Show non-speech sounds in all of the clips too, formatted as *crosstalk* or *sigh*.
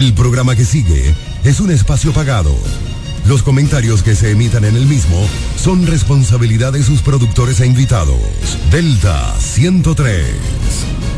El programa que sigue es un espacio pagado. Los comentarios que se emitan en el mismo son responsabilidad de sus productores e invitados. Delta 103.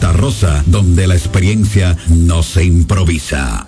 Rosa, donde la experiencia no se improvisa.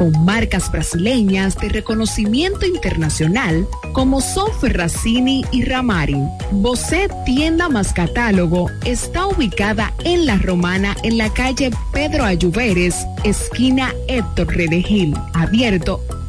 con marcas brasileñas de reconocimiento internacional como son Ferracini y Ramarin. Bocet Tienda más Catálogo está ubicada en La Romana en la calle Pedro Ayuberes, esquina Héctor Redegil, abierto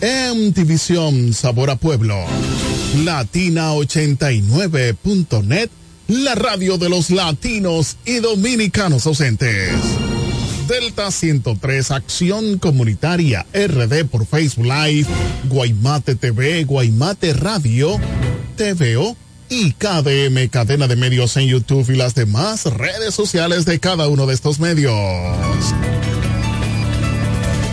en División Sabor a Pueblo, Latina89.net, la radio de los latinos y dominicanos ausentes. Delta 103, Acción Comunitaria RD por Facebook Live, Guaymate TV, Guaymate Radio, TVO y KDM, cadena de medios en YouTube y las demás redes sociales de cada uno de estos medios.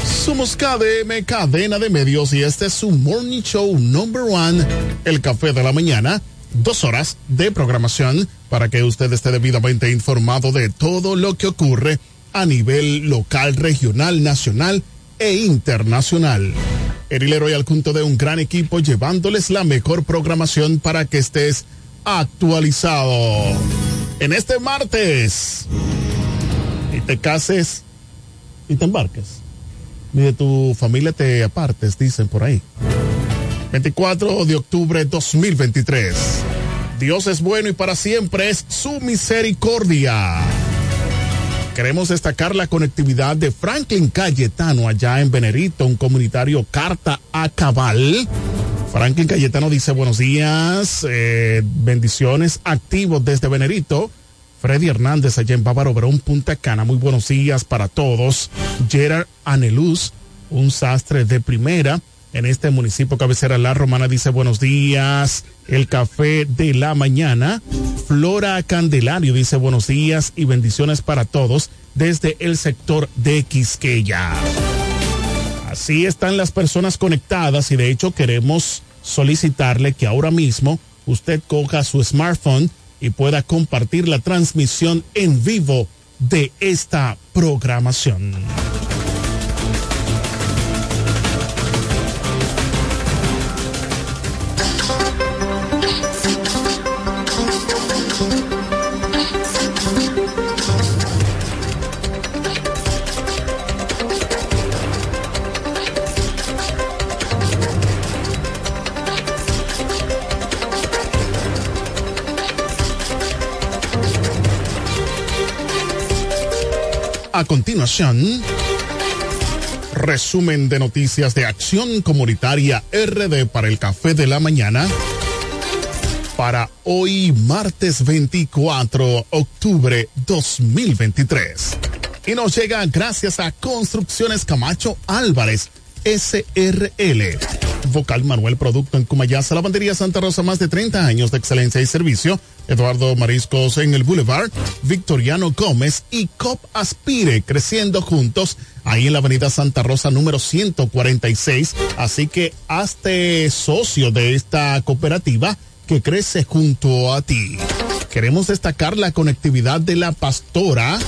Somos KDM, cadena de medios, y este es su Morning Show Number One, el café de la mañana. Dos horas de programación para que usted esté debidamente informado de todo lo que ocurre a nivel local, regional, nacional e internacional. Erilero y al punto de un gran equipo llevándoles la mejor programación para que estés actualizado. En este martes, y te cases y te embarques. Ni de tu familia te apartes, dicen por ahí. 24 de octubre 2023. Dios es bueno y para siempre es su misericordia. Queremos destacar la conectividad de Franklin Cayetano allá en Venerito, un comunitario carta a cabal. Franklin Cayetano dice buenos días, eh, bendiciones, activos desde Venerito. Freddy Hernández allá en Bávaro Verón, Punta Cana, muy buenos días para todos. Gerard Aneluz, un sastre de primera en este municipio cabecera La Romana dice buenos días. El café de la mañana. Flora Candelario dice buenos días y bendiciones para todos desde el sector de Quisqueya. Así están las personas conectadas y de hecho queremos solicitarle que ahora mismo usted coja su smartphone y pueda compartir la transmisión en vivo de esta programación. A continuación, resumen de noticias de Acción Comunitaria RD para el Café de la Mañana. Para hoy, martes 24 octubre 2023. Y nos llega gracias a Construcciones Camacho Álvarez, SRL. Vocal Manuel Producto en Cumayasa, Lavandería Santa Rosa, más de 30 años de excelencia y servicio. Eduardo Mariscos en el Boulevard, Victoriano Gómez y COP Aspire, creciendo juntos ahí en la Avenida Santa Rosa número 146. Así que hazte socio de esta cooperativa que crece junto a ti. Queremos destacar la conectividad de la pastora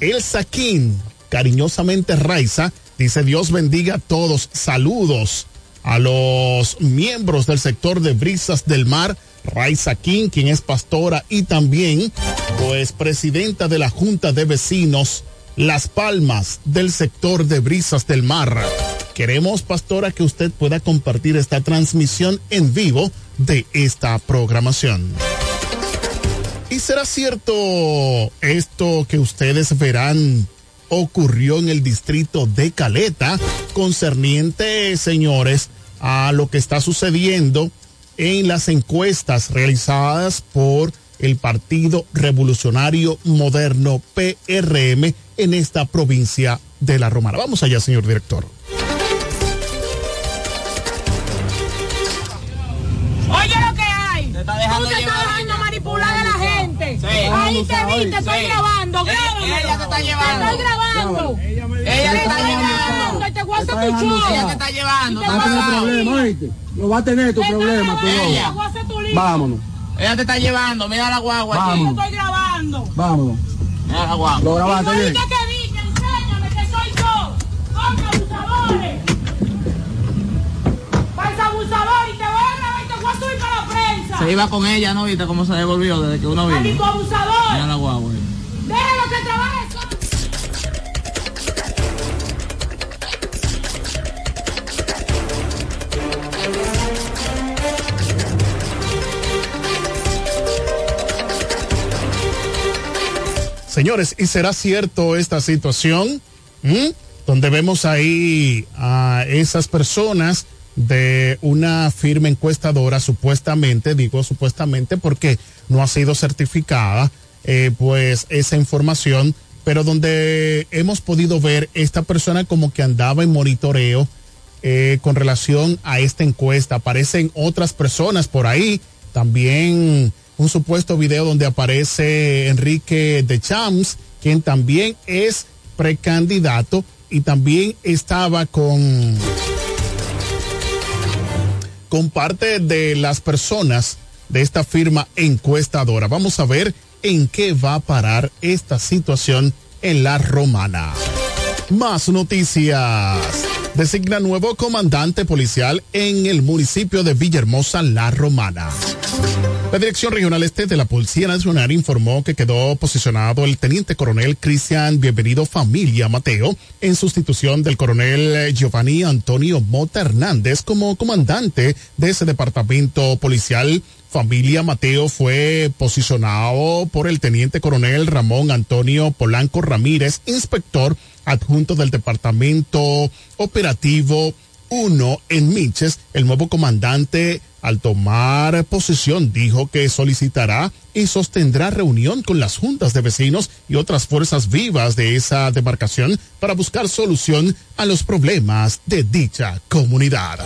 Elsa King, cariñosamente Raiza. Dice Dios bendiga a todos. Saludos a los miembros del sector de Brisas del Mar, Raiza King, quien es pastora y también, pues, presidenta de la Junta de Vecinos Las Palmas del sector de Brisas del Mar. Queremos, pastora, que usted pueda compartir esta transmisión en vivo de esta programación. ¿Y será cierto esto que ustedes verán ocurrió en el distrito de Caleta concerniente, señores, a lo que está sucediendo en las encuestas realizadas por el Partido Revolucionario Moderno PRM en esta provincia de La Romana. Vamos allá, señor director. Oye lo que hay. Tú te estás dejando manipular a la gente. Ahí te vi, te estoy grabando. Grábame. Ella te está llevando. Te estoy grabando. Ella te está llevando. Te tu show. Ella te está llevando. Te voy Va a tener a- problema, ¿oíste? Lo va a tener tu problema, tu Ella. Vámonos, Ella te está llevando. Mira la guagua. Te Vámonos. estoy grabando. vámonos. Mira la guagua. Lo grabaste bien. Igualito que dije, enséñame que soy yo. Coño, abusadores. Para Se iba con ella, ¿no viste cómo se devolvió desde que uno vino? ¡Marico abusador! Mira la guagua. Señores, ¿y será cierto esta situación? ¿Mm? Donde vemos ahí a esas personas de una firma encuestadora, supuestamente, digo supuestamente porque no ha sido certificada, eh, pues esa información, pero donde hemos podido ver esta persona como que andaba en monitoreo eh, con relación a esta encuesta. Aparecen otras personas por ahí, también un supuesto video donde aparece Enrique de Champs, quien también es precandidato y también estaba con con parte de las personas de esta firma encuestadora. Vamos a ver en qué va a parar esta situación en la romana. Más noticias. Designa nuevo comandante policial en el municipio de Villahermosa, La Romana. La Dirección Regional Este de la Policía Nacional informó que quedó posicionado el teniente coronel Cristian Bienvenido Familia Mateo en sustitución del coronel Giovanni Antonio Mota Hernández como comandante de ese departamento policial. Familia Mateo fue posicionado por el teniente coronel Ramón Antonio Polanco Ramírez, inspector adjunto del departamento operativo 1 en Minches. El nuevo comandante al tomar posesión dijo que solicitará y sostendrá reunión con las juntas de vecinos y otras fuerzas vivas de esa demarcación para buscar solución a los problemas de dicha comunidad.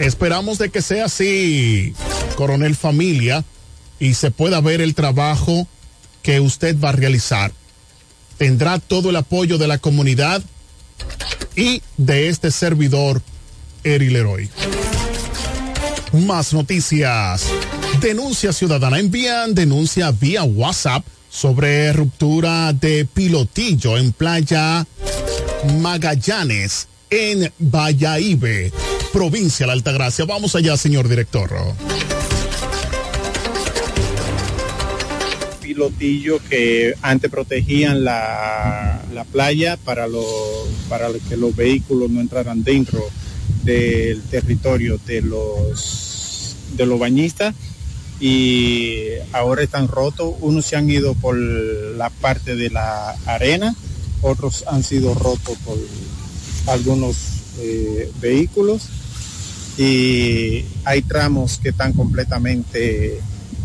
Esperamos de que sea así, coronel familia, y se pueda ver el trabajo que usted va a realizar. Tendrá todo el apoyo de la comunidad y de este servidor, Eri Leroy. Más noticias. Denuncia ciudadana. Envían denuncia vía WhatsApp sobre ruptura de pilotillo en playa Magallanes, en Valladolid, provincia de la Altagracia. Vamos allá, señor director. pilotillo que antes protegían la, la playa para, los para que los vehículos no entraran dentro del territorio de los, de los bañistas y ahora están rotos. Unos se han ido por la parte de la arena, otros han sido rotos por algunos eh, vehículos y hay tramos que están completamente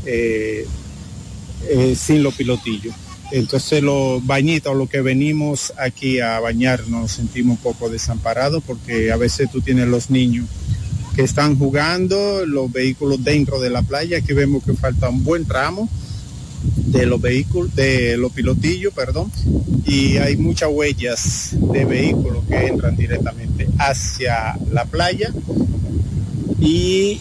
eh, eh, sin los pilotillos. Entonces los bañitas o los que venimos aquí a bañar nos sentimos un poco desamparados porque a veces tú tienes los niños que están jugando, los vehículos dentro de la playa, aquí vemos que falta un buen tramo de los vehículos, de los pilotillos, perdón, y hay muchas huellas de vehículos que entran directamente hacia la playa y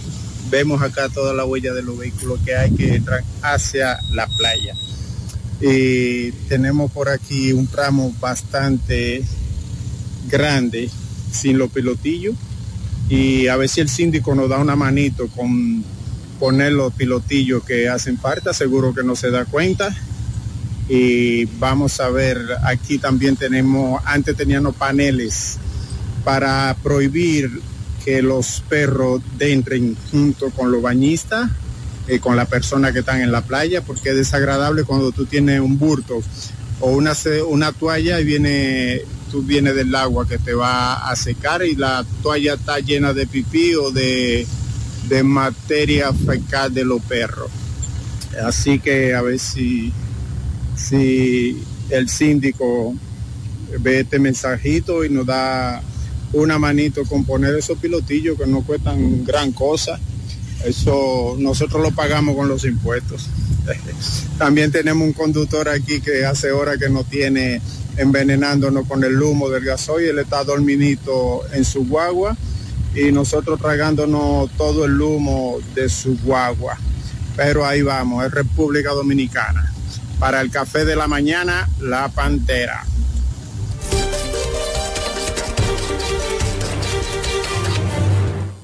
vemos acá toda la huella de los vehículos que hay que entran hacia la playa. Y tenemos por aquí un tramo bastante grande sin los pilotillos y a ver si el síndico nos da una manito con poner los pilotillos que hacen falta, seguro que no se da cuenta. Y vamos a ver, aquí también tenemos, antes teníamos paneles para prohibir que los perros entren junto con los bañistas, eh, con la persona que están en la playa, porque es desagradable cuando tú tienes un burto o una, una toalla y viene, tú vienes del agua que te va a secar y la toalla está llena de pipí o de, de materia fecal de los perros. Así que a ver si, si el síndico ve este mensajito y nos da una manito con poner esos pilotillos que no cuestan gran cosa. Eso nosotros lo pagamos con los impuestos. *laughs* También tenemos un conductor aquí que hace horas que no tiene envenenándonos con el humo del gasoil, él está dormidito en su guagua y nosotros tragándonos todo el humo de su guagua. Pero ahí vamos, es República Dominicana. Para el café de la mañana, la pantera.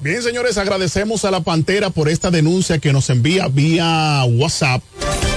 Bien, señores, agradecemos a la Pantera por esta denuncia que nos envía vía WhatsApp.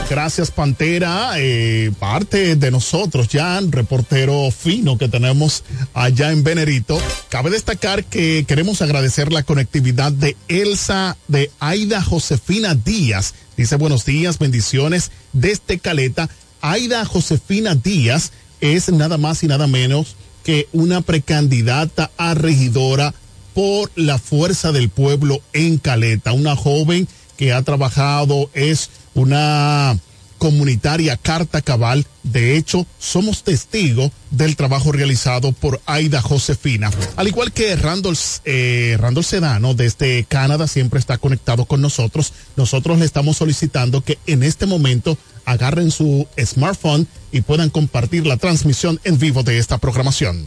Gracias, Pantera. eh, parte de nosotros, ya, reportero fino que tenemos allá en Venerito. Cabe destacar que queremos agradecer la conectividad de Elsa, de Aida Josefina Díaz. Dice buenos días, bendiciones desde Caleta. Aida Josefina Díaz es nada más y nada menos que una precandidata a regidora por la fuerza del pueblo en Caleta. Una joven que ha trabajado, es una comunitaria carta cabal. De hecho, somos testigos del trabajo realizado por Aida Josefina. Al igual que Randall, eh, Randall Sedano desde Canadá siempre está conectado con nosotros. Nosotros le estamos solicitando que en este momento agarren su smartphone y puedan compartir la transmisión en vivo de esta programación.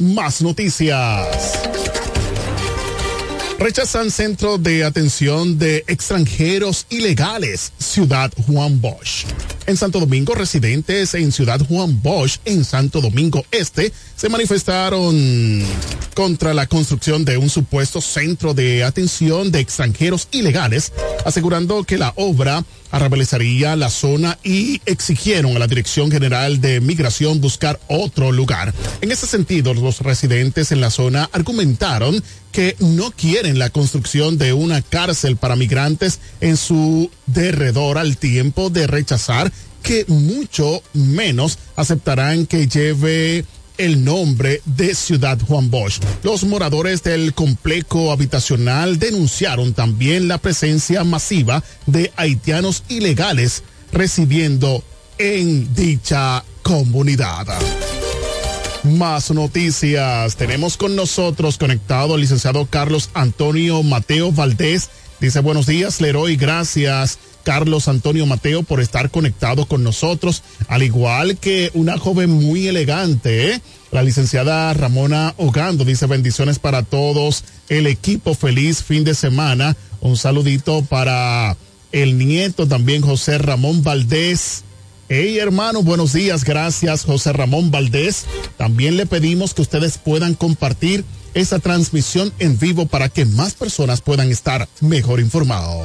Más noticias. Rechazan centro de atención de extranjeros ilegales, Ciudad Juan Bosch. En Santo Domingo, residentes en Ciudad Juan Bosch, en Santo Domingo Este, se manifestaron contra la construcción de un supuesto centro de atención de extranjeros ilegales, asegurando que la obra arrebelizaría la zona y exigieron a la Dirección General de Migración buscar otro lugar. En ese sentido, los residentes en la zona argumentaron que no quieren la construcción de una cárcel para migrantes en su derredor al tiempo de rechazar que mucho menos aceptarán que lleve el nombre de Ciudad Juan Bosch. Los moradores del complejo habitacional denunciaron también la presencia masiva de haitianos ilegales residiendo en dicha comunidad. Más noticias. Tenemos con nosotros conectado al licenciado Carlos Antonio Mateo Valdés. Dice buenos días, Leroy. Gracias, Carlos Antonio Mateo, por estar conectado con nosotros. Al igual que una joven muy elegante, ¿eh? la licenciada Ramona Ogando. Dice bendiciones para todos. El equipo feliz fin de semana. Un saludito para el nieto también, José Ramón Valdés. Hey hermano, buenos días, gracias José Ramón Valdés. También le pedimos que ustedes puedan compartir esa transmisión en vivo para que más personas puedan estar mejor informados.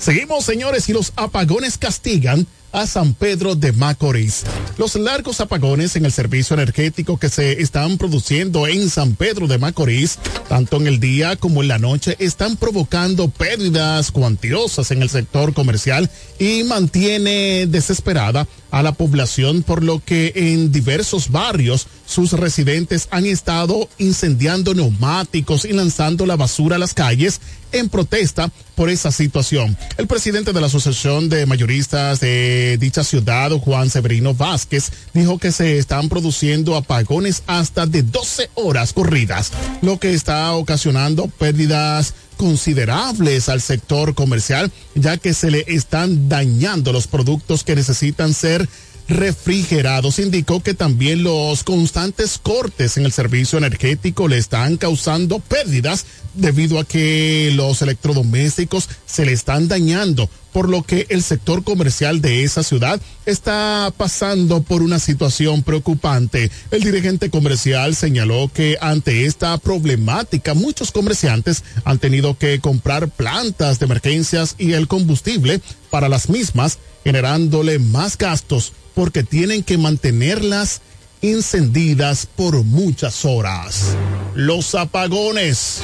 Seguimos señores y los apagones castigan a San Pedro de Macorís. Los largos apagones en el servicio energético que se están produciendo en San Pedro de Macorís, tanto en el día como en la noche, están provocando pérdidas cuantiosas en el sector comercial y mantiene desesperada a la población, por lo que en diversos barrios sus residentes han estado incendiando neumáticos y lanzando la basura a las calles en protesta por esa situación. El presidente de la Asociación de Mayoristas de dicha ciudad, Juan Severino Vázquez, dijo que se están produciendo apagones hasta de 12 horas corridas, lo que está ocasionando pérdidas considerables al sector comercial, ya que se le están dañando los productos que necesitan ser refrigerados. Indicó que también los constantes cortes en el servicio energético le están causando pérdidas debido a que los electrodomésticos se le están dañando, por lo que el sector comercial de esa ciudad está pasando por una situación preocupante. El dirigente comercial señaló que ante esta problemática muchos comerciantes han tenido que comprar plantas de emergencias y el combustible para las mismas, generándole más gastos porque tienen que mantenerlas encendidas por muchas horas. Los apagones.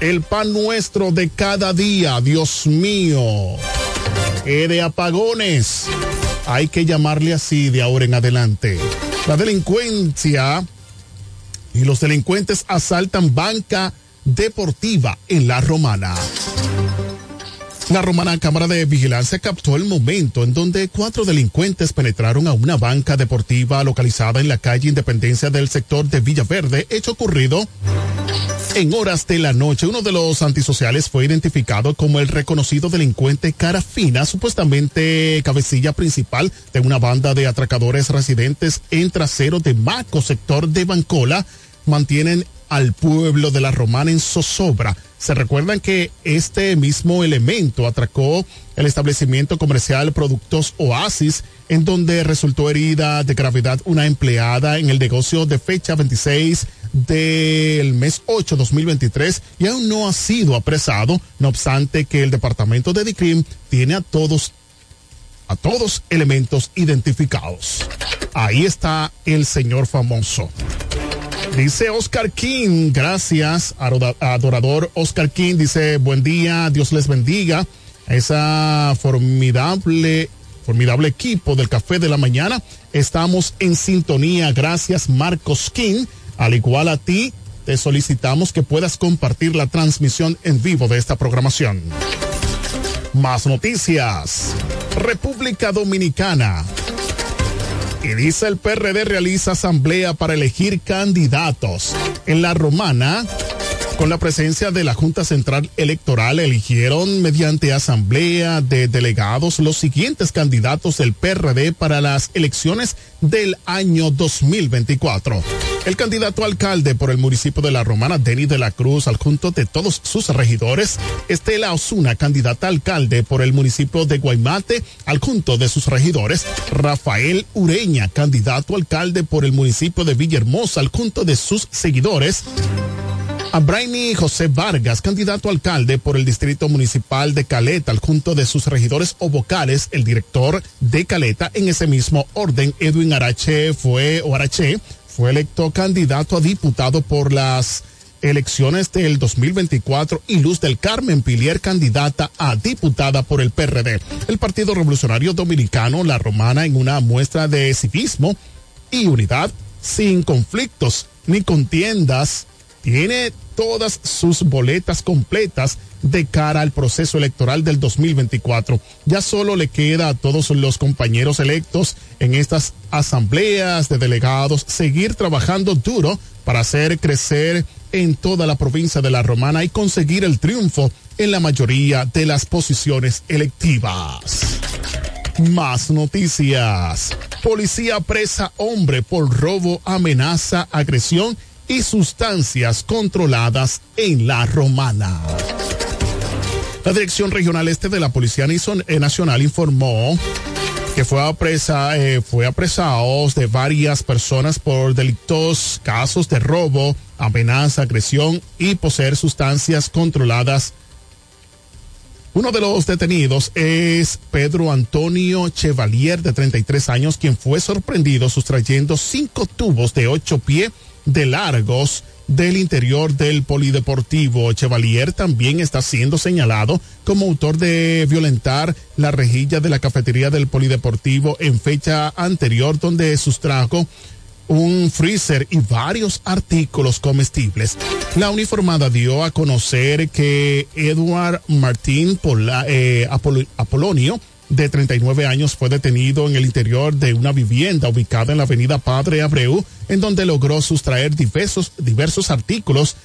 El pan nuestro de cada día, Dios mío. ¿Qué de apagones? Hay que llamarle así de ahora en adelante. La delincuencia y los delincuentes asaltan banca deportiva en la romana. La Romana Cámara de Vigilancia captó el momento en donde cuatro delincuentes penetraron a una banca deportiva localizada en la calle Independencia del sector de Villaverde, hecho ocurrido en horas de la noche. Uno de los antisociales fue identificado como el reconocido delincuente Carafina, supuestamente cabecilla principal de una banda de atracadores residentes en trasero de Maco, sector de Bancola. Mantienen al pueblo de la Romana en zozobra. Se recuerdan que este mismo elemento atracó el establecimiento comercial Productos Oasis, en donde resultó herida de gravedad una empleada en el negocio de fecha 26 del mes 8 2023 y aún no ha sido apresado, no obstante que el departamento de DICRIM tiene a todos a todos elementos identificados. Ahí está el señor famoso. Dice Oscar King, gracias, adorador Oscar King, dice, buen día, Dios les bendiga. Esa formidable, formidable equipo del Café de la Mañana, estamos en sintonía, gracias Marcos King, al igual a ti, te solicitamos que puedas compartir la transmisión en vivo de esta programación. Más noticias. República Dominicana. Dice el PRD realiza asamblea para elegir candidatos. En la romana, con la presencia de la Junta Central Electoral, eligieron mediante asamblea de delegados los siguientes candidatos del PRD para las elecciones del año 2024. El candidato alcalde por el municipio de La Romana, Denis de la Cruz, al junto de todos sus regidores, Estela Osuna, candidata alcalde por el municipio de Guaymate, al junto de sus regidores, Rafael Ureña, candidato alcalde por el municipio de Villahermosa, al junto de sus seguidores, a Brainy José Vargas, candidato alcalde por el Distrito Municipal de Caleta, al junto de sus regidores o vocales, el director de Caleta, en ese mismo orden, Edwin Arache fue, o Arache, fue electo candidato a diputado por las elecciones del 2024 y Luz del Carmen Pilier, candidata a diputada por el PRD. El Partido Revolucionario Dominicano, La Romana, en una muestra de civismo y unidad, sin conflictos ni contiendas, tiene todas sus boletas completas de cara al proceso electoral del 2024. Ya solo le queda a todos los compañeros electos en estas asambleas de delegados seguir trabajando duro para hacer crecer en toda la provincia de La Romana y conseguir el triunfo en la mayoría de las posiciones electivas. Más noticias. Policía presa hombre por robo, amenaza, agresión sustancias controladas en la romana. La Dirección Regional Este de la Policía eh, Nacional informó que fue, apresa, eh, fue apresados de varias personas por delitos, casos de robo, amenaza, agresión y poseer sustancias controladas uno de los detenidos es Pedro Antonio Chevalier, de 33 años, quien fue sorprendido sustrayendo cinco tubos de ocho pies de largos del interior del polideportivo. Chevalier también está siendo señalado como autor de violentar la rejilla de la cafetería del polideportivo en fecha anterior, donde sustrajo un freezer y varios artículos comestibles. La uniformada dio a conocer que Edward Martín eh, Apolo- Apolonio, de 39 años, fue detenido en el interior de una vivienda ubicada en la avenida Padre Abreu, en donde logró sustraer diversos, diversos artículos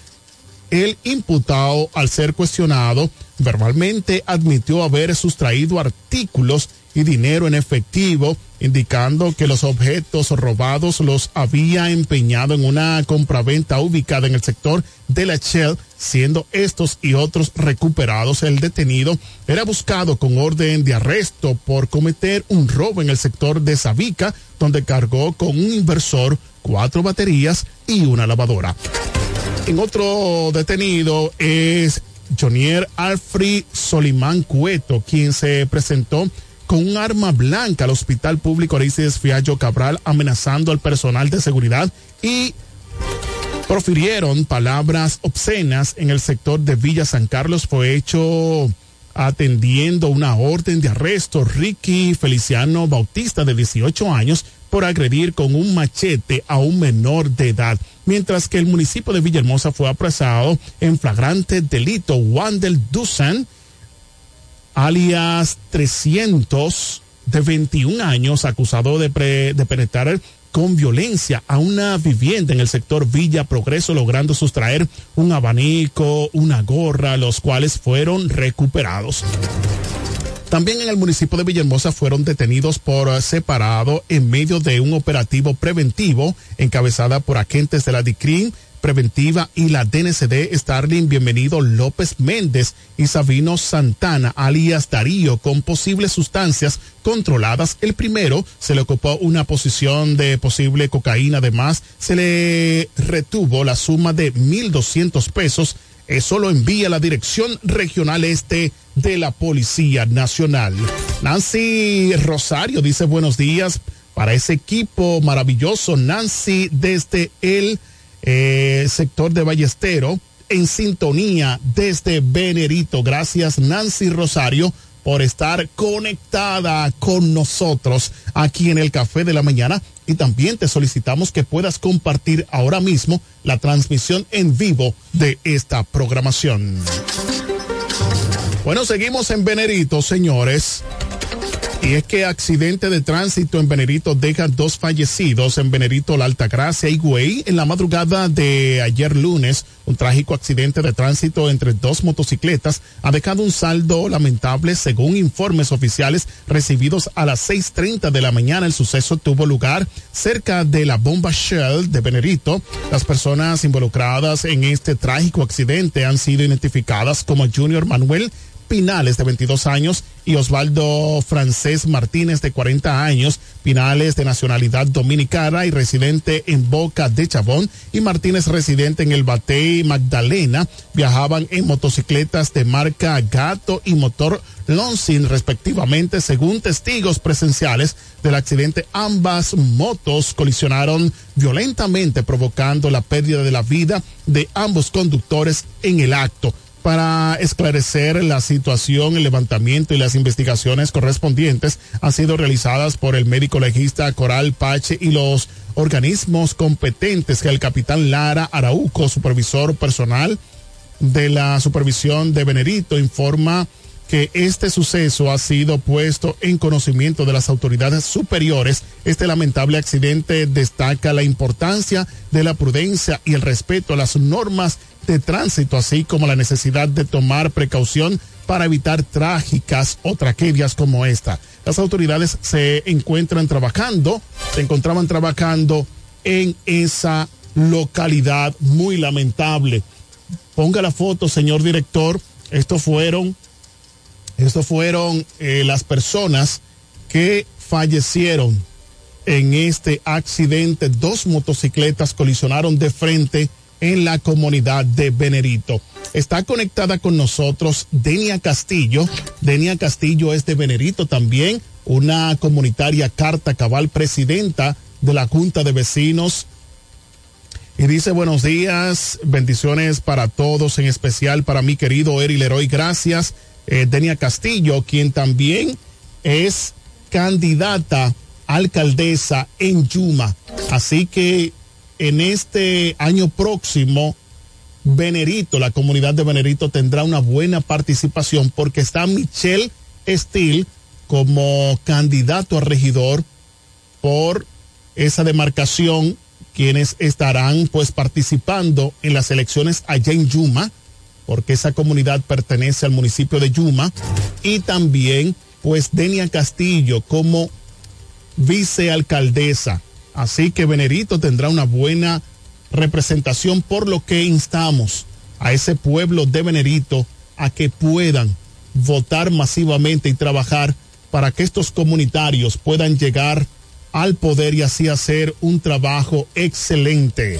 el imputado, al ser cuestionado, verbalmente admitió haber sustraído artículos y dinero en efectivo, indicando que los objetos robados los había empeñado en una compraventa ubicada en el sector de la Shell, siendo estos y otros recuperados. El detenido era buscado con orden de arresto por cometer un robo en el sector de Sabica, donde cargó con un inversor, cuatro baterías y una lavadora. En otro detenido es Jonier Alfred Solimán Cueto, quien se presentó con un arma blanca al Hospital Público Aristides Fiallo Cabral, amenazando al personal de seguridad y profirieron palabras obscenas en el sector de Villa San Carlos. Fue hecho atendiendo una orden de arresto Ricky Feliciano Bautista de 18 años por agredir con un machete a un menor de edad, mientras que el municipio de Villahermosa fue apresado en flagrante delito Wandel Dusan, alias 300 de 21 años, acusado de, pre- de penetrar con violencia a una vivienda en el sector Villa Progreso, logrando sustraer un abanico, una gorra, los cuales fueron recuperados. También en el municipio de Villahermosa fueron detenidos por separado en medio de un operativo preventivo encabezada por agentes de la DICRIM, Preventiva y la DNCD Starling Bienvenido López Méndez y Sabino Santana, alias Darío, con posibles sustancias controladas. El primero se le ocupó una posición de posible cocaína. Además, se le retuvo la suma de 1.200 pesos. Eso lo envía la Dirección Regional Este de la Policía Nacional. Nancy Rosario dice buenos días para ese equipo maravilloso. Nancy desde el eh, sector de Ballestero en sintonía desde Venerito. Gracias Nancy Rosario por estar conectada con nosotros aquí en el Café de la Mañana y también te solicitamos que puedas compartir ahora mismo la transmisión en vivo de esta programación. Bueno, seguimos en Venerito, señores. Y es que accidente de tránsito en Venerito deja dos fallecidos en Venerito, La Altagracia y Güey. En la madrugada de ayer lunes, un trágico accidente de tránsito entre dos motocicletas ha dejado un saldo lamentable según informes oficiales recibidos a las 6.30 de la mañana. El suceso tuvo lugar cerca de la bomba Shell de Venerito. Las personas involucradas en este trágico accidente han sido identificadas como Junior Manuel Pinales de 22 años y Osvaldo Francés Martínez de 40 años, Pinales de nacionalidad dominicana y residente en Boca de Chabón y Martínez residente en el Batey Magdalena, viajaban en motocicletas de marca Gato y motor Lonsin respectivamente, según testigos presenciales del accidente, ambas motos colisionaron violentamente provocando la pérdida de la vida de ambos conductores en el acto para esclarecer la situación, el levantamiento y las investigaciones correspondientes han sido realizadas por el médico legista Coral Pache y los organismos competentes que el capitán Lara Arauco, supervisor personal de la supervisión de Venerito, informa que este suceso ha sido puesto en conocimiento de las autoridades superiores. Este lamentable accidente destaca la importancia de la prudencia y el respeto a las normas de tránsito, así como la necesidad de tomar precaución para evitar trágicas o tragedias como esta. Las autoridades se encuentran trabajando, se encontraban trabajando en esa localidad muy lamentable. Ponga la foto, señor director. Estos fueron, estos fueron eh, las personas que fallecieron en este accidente. Dos motocicletas colisionaron de frente en la comunidad de Venerito. Está conectada con nosotros Denia Castillo. Denia Castillo es de Venerito también, una comunitaria carta cabal presidenta de la Junta de Vecinos. Y dice buenos días, bendiciones para todos, en especial para mi querido Eri Leroy. Gracias, eh, Denia Castillo, quien también es candidata alcaldesa en Yuma. Así que en este año próximo, Venerito, la comunidad de Venerito tendrá una buena participación porque está Michelle Steele como candidato a regidor por esa demarcación, quienes estarán pues participando en las elecciones allá en Yuma, porque esa comunidad pertenece al municipio de Yuma, y también pues Denia Castillo como vicealcaldesa Así que Venerito tendrá una buena representación, por lo que instamos a ese pueblo de Venerito a que puedan votar masivamente y trabajar para que estos comunitarios puedan llegar al poder y así hacer un trabajo excelente.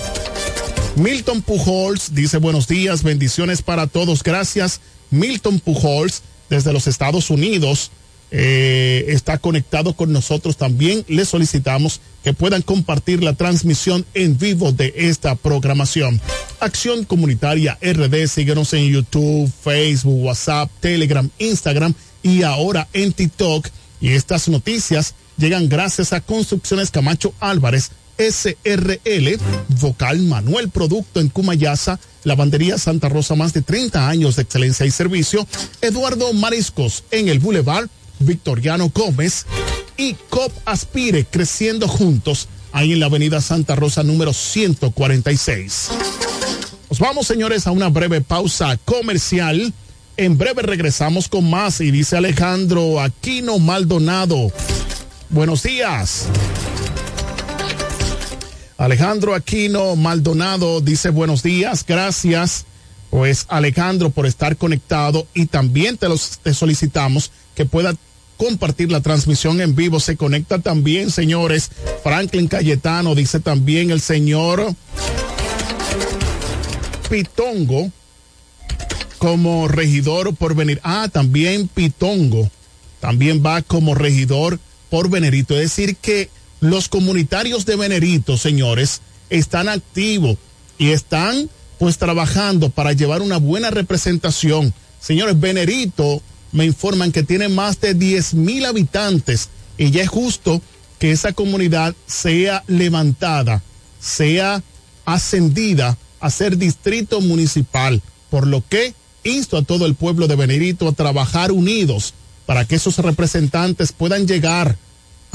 Milton Pujols dice buenos días, bendiciones para todos. Gracias, Milton Pujols, desde los Estados Unidos eh, está conectado con nosotros también. Le solicitamos que puedan compartir la transmisión en vivo de esta programación. Acción Comunitaria RD, síguenos en YouTube, Facebook, WhatsApp, Telegram, Instagram y ahora en TikTok. Y estas noticias llegan gracias a Construcciones Camacho Álvarez, SRL, Vocal Manuel Producto en Cumayasa, Lavandería Santa Rosa, más de 30 años de excelencia y servicio, Eduardo Mariscos en el Boulevard Victoriano Gómez y COP Aspire creciendo juntos ahí en la avenida Santa Rosa número 146. Nos vamos señores a una breve pausa comercial. En breve regresamos con más y dice Alejandro Aquino Maldonado. Buenos días. Alejandro Aquino Maldonado dice buenos días, gracias. Pues Alejandro por estar conectado y también te, los, te solicitamos que pueda compartir la transmisión en vivo. Se conecta también, señores. Franklin Cayetano dice también el señor Pitongo como regidor por venir. Ah, también Pitongo. También va como regidor por Venerito. Es decir, que los comunitarios de Venerito, señores, están activos y están pues trabajando para llevar una buena representación. Señores, Venerito me informan que tiene más de 10 mil habitantes y ya es justo que esa comunidad sea levantada, sea ascendida a ser distrito municipal, por lo que insto a todo el pueblo de Venerito a trabajar unidos para que esos representantes puedan llegar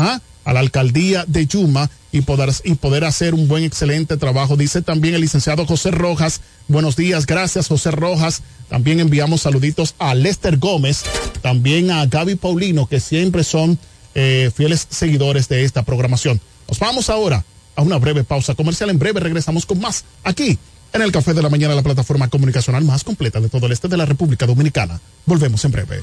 ¿ah? a la alcaldía de Yuma y poder, y poder hacer un buen, excelente trabajo. Dice también el licenciado José Rojas. Buenos días, gracias José Rojas. También enviamos saluditos a Lester Gómez, también a Gaby Paulino, que siempre son eh, fieles seguidores de esta programación. Nos vamos ahora a una breve pausa comercial. En breve regresamos con más aquí en el Café de la Mañana, la plataforma comunicacional más completa de todo el este de la República Dominicana. Volvemos en breve.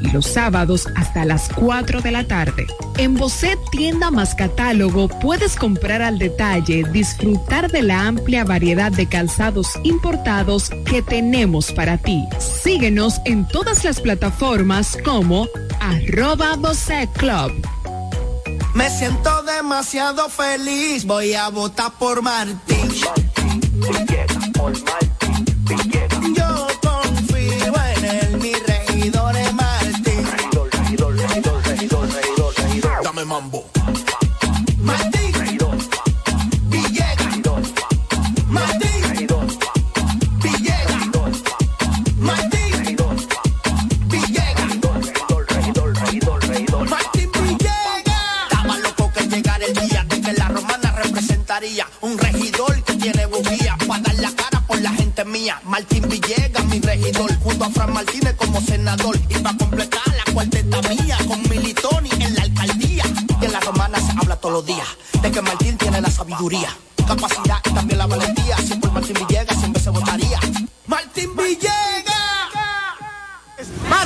y los sábados hasta las 4 de la tarde. En Bocet Tienda más Catálogo puedes comprar al detalle, disfrutar de la amplia variedad de calzados importados que tenemos para ti. Síguenos en todas las plataformas como arroba Bocet Club. Me siento demasiado feliz, voy a votar por Martín. Yo votaría. Un regidor que tiene bujía para dar la cara por la gente mía. Martín Villegas, mi regidor, junto a Fran Martínez como senador. Y para completar todos los días de que Martín tiene la sabiduría, capacidad y también la valentía. Si por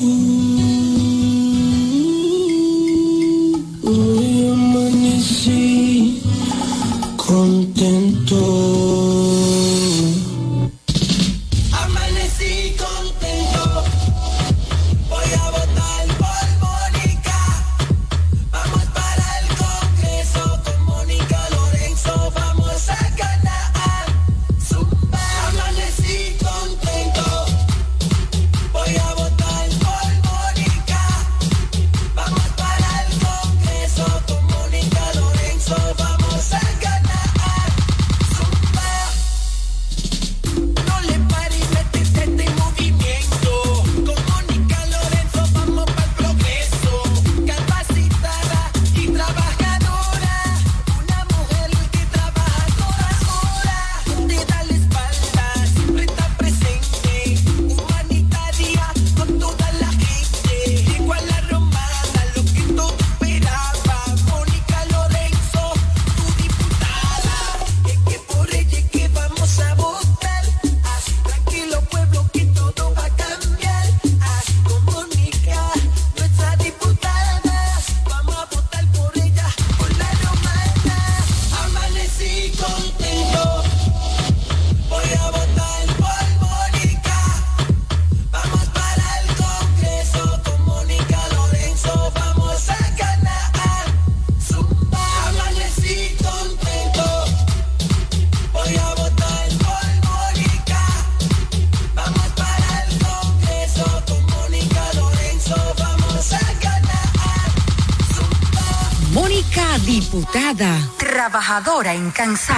Hoy amanecí contento. Trabajadora incansable.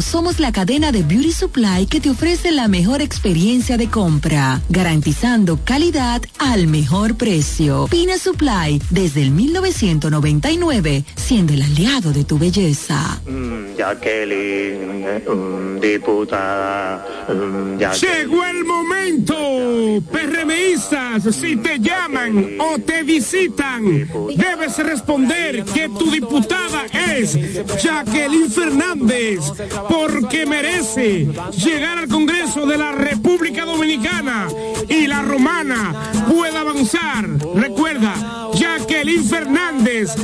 somos la cadena de Beauty Supply que te ofrece la mejor experiencia de compra, garantizando calidad al mejor precio. Pina Supply, desde el 1999, siendo el aliado de tu belleza. Jacqueline, mm, diputada. mm, Jacqueline. Llegó el momento, PRMistas, si te llaman o te visitan, debes responder que tu diputada es Jacqueline Fernández, porque merece llegar al Congreso de la República Dominicana y la romana pueda avanzar. Recuerda, Jacqueline Jacqueline Fernández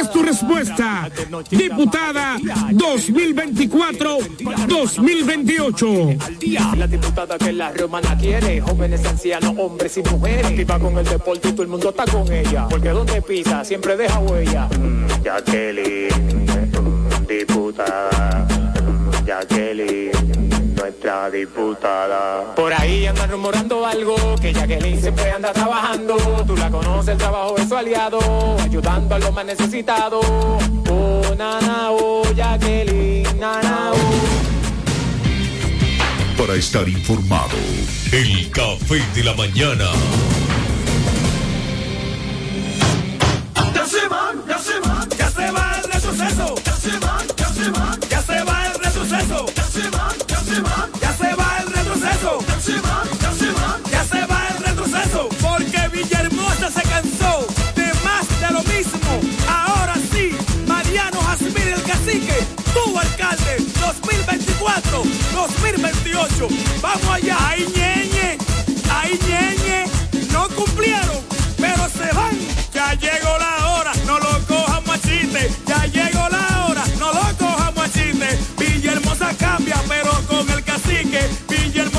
es tu respuesta. Diputada 2024-2028. La diputada que la romana quiere, jóvenes, ancianos, hombres y mujeres. Activa con el deporte y todo el mundo está con ella. Porque donde pisa siempre deja huella. Jacqueline, mm, diputada, mm, Jacqueline, nuestra diputada. Por ahí andan rumorando algo, que Jacqueline siempre anda trabajando. Tú la conoces, el trabajo de su aliado, ayudando a los más necesitados. Oh, nana, oh, Jacqueline, nana, oh. Para estar informado, el café de la mañana. Alcalde, 2024, 2028. Vamos allá, ahí ñeñe, ahí ñeñe, no cumplieron, pero se van. Ya llegó la hora, no lo cojan machiste. Ya llegó la hora, no lo cojan machiste. Villahermosa cambia, pero con el cacique. Villahermosa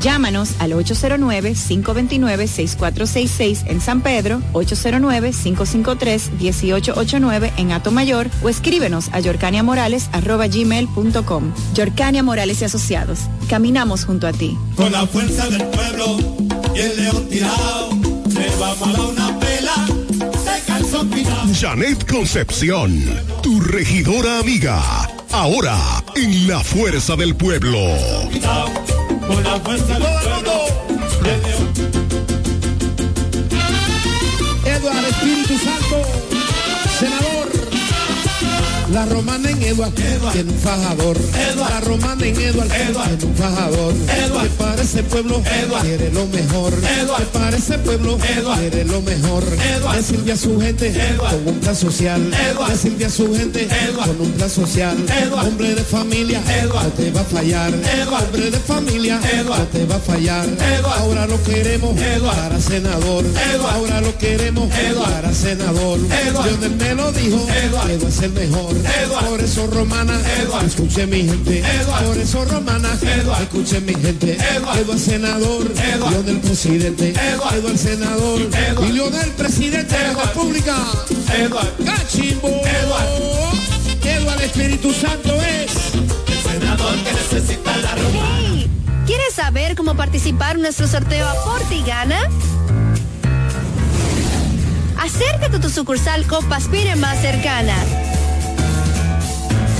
Llámanos al 809-529-6466 en San Pedro, 809-553-1889 en Atomayor o escríbenos a yorcaniamorales.gmail.com. Yorcania Morales y Asociados. Caminamos junto a ti. Con la fuerza del pueblo y el león tirado, le vamos a dar una pela de calzón quitado. Janet Concepción, tu regidora amiga. Ahora, en la fuerza del pueblo. Con la fuerza del pueblo La romana en Eduard tiene un fajador. La romana en Eduard tiene un fajador. Que para ese pueblo quiere lo mejor. Que para ese pueblo quiere lo mejor. Decirle a su gente con un plan social. Decirle a su gente con un plan social. Hombre de familia no te va a fallar. Hombre de familia no te va a fallar. Ahora lo queremos para senador. Ahora lo queremos para senador. Lionel me lo dijo, que va a ser mejor. Por eso romana, escuche mi gente. Por eso romana, escuche mi gente. Eduardo senador, Lionel presidente. Eduardo senador, y Lionel presidente de la República. Cachimbo. Eduardo Espíritu Santo es el senador que necesita la romana. Hey, ¿Quieres saber cómo participar en nuestro sorteo Aporte y Gana? Acércate a tu sucursal Copaspire más cercana.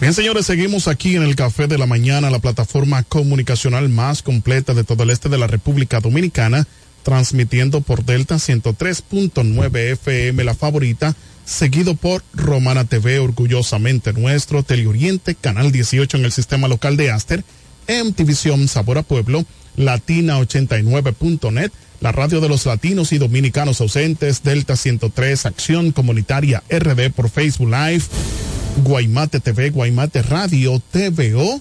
Bien, señores, seguimos aquí en el Café de la Mañana, la plataforma comunicacional más completa de todo el este de la República Dominicana, transmitiendo por Delta 103.9 FM, la favorita, seguido por Romana TV, orgullosamente nuestro, Teleoriente, Canal 18 en el sistema local de Aster, MTVision Sabor a Pueblo, latina89.net, la radio de los latinos y dominicanos ausentes, Delta 103, Acción Comunitaria RD por Facebook Live, Guaymate TV, Guaymate Radio, TVO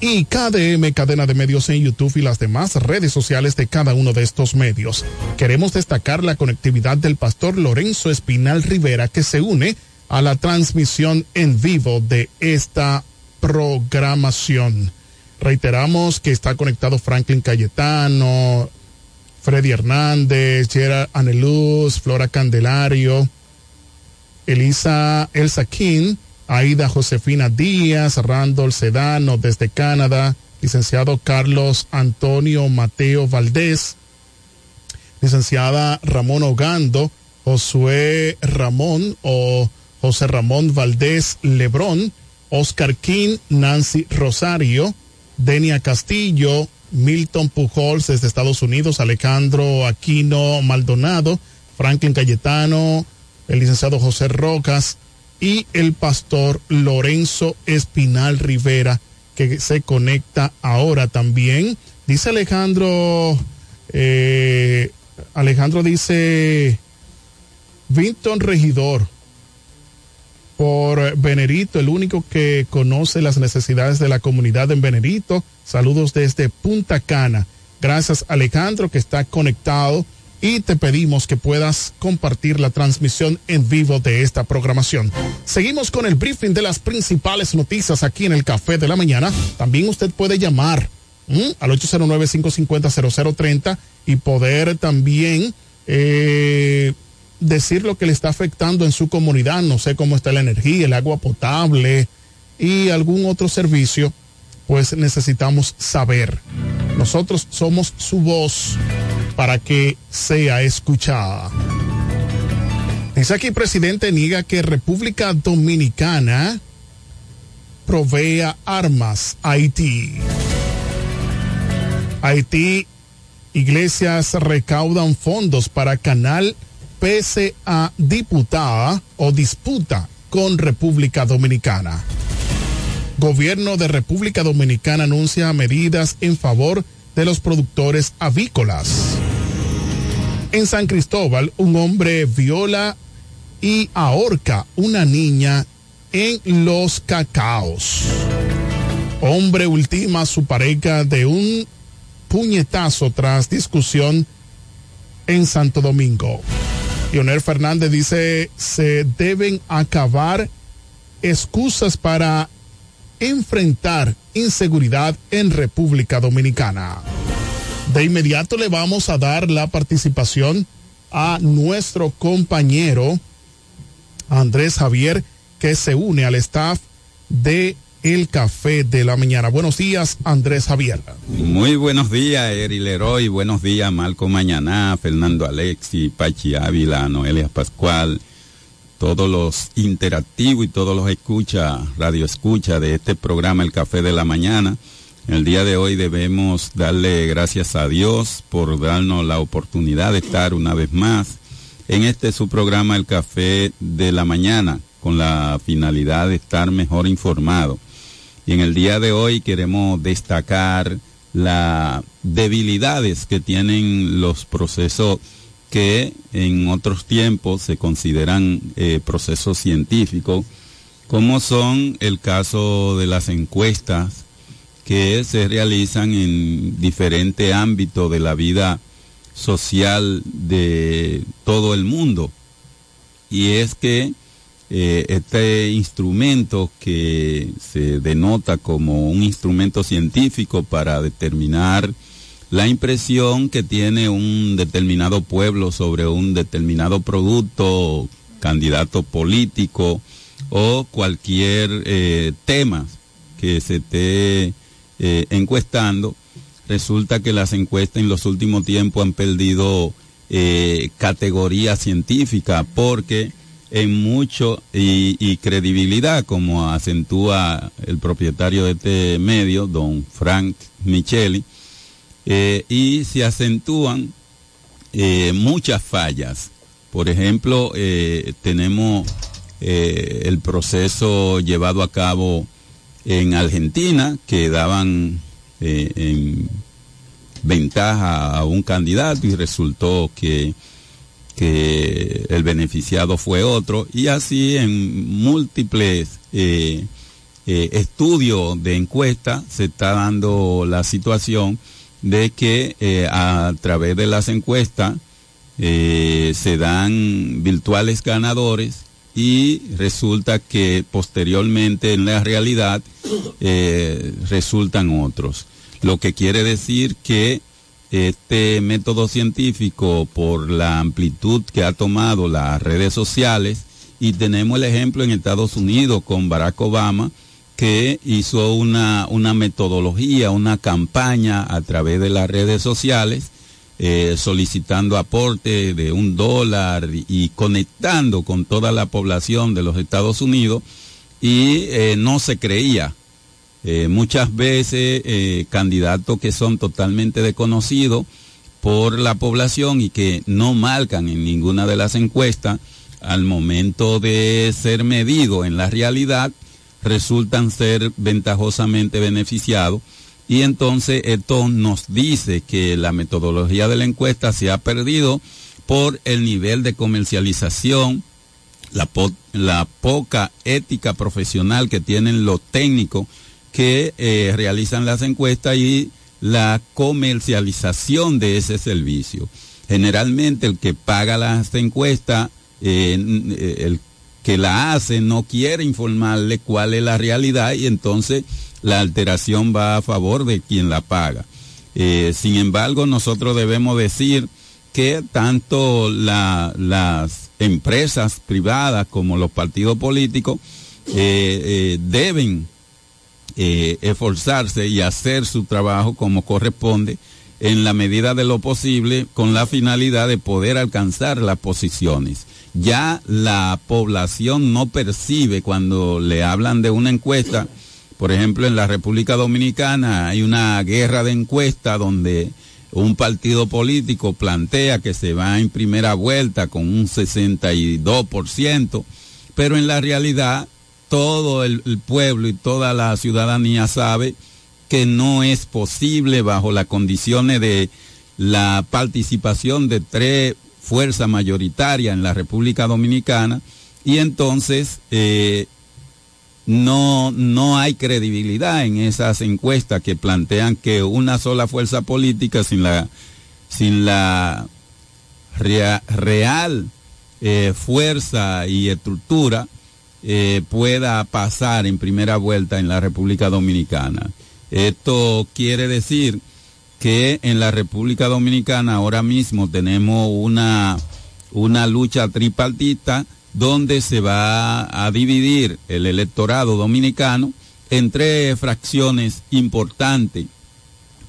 y KDM, cadena de medios en YouTube y las demás redes sociales de cada uno de estos medios. Queremos destacar la conectividad del pastor Lorenzo Espinal Rivera que se une a la transmisión en vivo de esta programación. Reiteramos que está conectado Franklin Cayetano, Freddy Hernández, Gerard Aneluz, Flora Candelario, Elisa Elsa King, Aida Josefina Díaz, Randall Sedano desde Canadá, licenciado Carlos Antonio Mateo Valdés, licenciada Ramón Ogando, Josué Ramón o José Ramón Valdés Lebrón, Oscar King, Nancy Rosario, Denia Castillo, Milton Pujols desde Estados Unidos, Alejandro Aquino Maldonado, Franklin Cayetano, el licenciado José Rocas y el pastor Lorenzo Espinal Rivera, que se conecta ahora también. Dice Alejandro, eh, Alejandro dice, Vinton Regidor, por Venerito, el único que conoce las necesidades de la comunidad en Venerito. Saludos desde Punta Cana. Gracias Alejandro que está conectado y te pedimos que puedas compartir la transmisión en vivo de esta programación. Seguimos con el briefing de las principales noticias aquí en el Café de la Mañana. También usted puede llamar al 809-550-0030 y poder también eh, decir lo que le está afectando en su comunidad. No sé cómo está la energía, el agua potable y algún otro servicio. Pues necesitamos saber. Nosotros somos su voz para que sea escuchada. Dice aquí, presidente niega que República Dominicana provea armas a Haití. Haití, iglesias recaudan fondos para canal pese a diputada o disputa con República Dominicana. Gobierno de República Dominicana anuncia medidas en favor de los productores avícolas. En San Cristóbal, un hombre viola y ahorca una niña en los cacaos. Hombre ultima a su pareja de un puñetazo tras discusión en Santo Domingo. Leonel Fernández dice, se deben acabar excusas para enfrentar inseguridad en República Dominicana. De inmediato le vamos a dar la participación a nuestro compañero Andrés Javier, que se une al staff de El Café de la Mañana. Buenos días, Andrés Javier. Muy buenos días, Eri Leroy. Buenos días, Malco Mañana, Fernando Alexi, Pachi Ávila, Noelia Pascual, todos los interactivos y todos los escucha, radio escucha de este programa El Café de la Mañana. El día de hoy debemos darle gracias a Dios por darnos la oportunidad de estar una vez más en este su programa El Café de la Mañana con la finalidad de estar mejor informado. Y en el día de hoy queremos destacar las debilidades que tienen los procesos que en otros tiempos se consideran eh, procesos científicos, como son el caso de las encuestas que se realizan en diferentes ámbitos de la vida social de todo el mundo. Y es que eh, este instrumento que se denota como un instrumento científico para determinar la impresión que tiene un determinado pueblo sobre un determinado producto, candidato político o cualquier eh, tema que se esté eh, encuestando, resulta que las encuestas en los últimos tiempos han perdido eh, categoría científica porque en mucho y, y, credibilidad, como acentúa el propietario de este medio, don Frank Micheli, eh, y se acentúan eh, muchas fallas. Por ejemplo, eh, tenemos el proceso llevado a cabo en Argentina, que daban en ventaja a un candidato y resultó que, que el beneficiado fue otro y así en múltiples estudios de encuesta se está dando la situación de que eh, a través de las encuestas eh, se dan virtuales ganadores y resulta que posteriormente en la realidad eh, resultan otros. Lo que quiere decir que este método científico, por la amplitud que ha tomado las redes sociales, y tenemos el ejemplo en Estados Unidos con Barack Obama, que hizo una, una metodología, una campaña a través de las redes sociales, eh, solicitando aporte de un dólar y, conectando con toda la población de los Estados Unidos y eh, no se creía. Eh, muchas veces candidatos que son totalmente desconocidos por la población y que no marcan en ninguna de las encuestas, al momento de ser medido en la realidad, resultan ser ventajosamente beneficiados. Y entonces esto nos dice que la metodología de la encuesta se ha perdido por el nivel de comercialización, la, po la poca ética profesional que tienen los técnicos que eh, realizan las encuestas y la comercialización de ese servicio. Generalmente el que paga las encuestas, eh, el que la hace no quiere informarle cuál es la realidad y entonces la alteración va a favor de quien la paga. Eh, sin embargo, nosotros debemos decir que tanto la, las empresas privadas como los partidos políticos eh, eh, deben esforzarse y hacer su trabajo como corresponde en la medida de lo posible con la finalidad de poder alcanzar las posiciones. Ya la población no percibe cuando le hablan de una encuesta, por ejemplo en la República Dominicana hay una guerra de encuesta donde un partido político plantea que se va en primera vuelta con un 62%, pero en la realidad todo el, el, pueblo y toda la ciudadanía sabe que no es posible bajo las condiciones de la participación de tres fuerzas mayoritarias en la República Dominicana y entonces eh, no, no hay credibilidad en esas encuestas que plantean que una sola fuerza política sin la, sin la rea, real eh, fuerza y estructura eh, pueda pasar en primera vuelta en la República Dominicana. Esto quiere decir que en la República Dominicana ahora mismo tenemos una, una lucha tripartita donde se va a dividir el electorado dominicano en tres fracciones importantes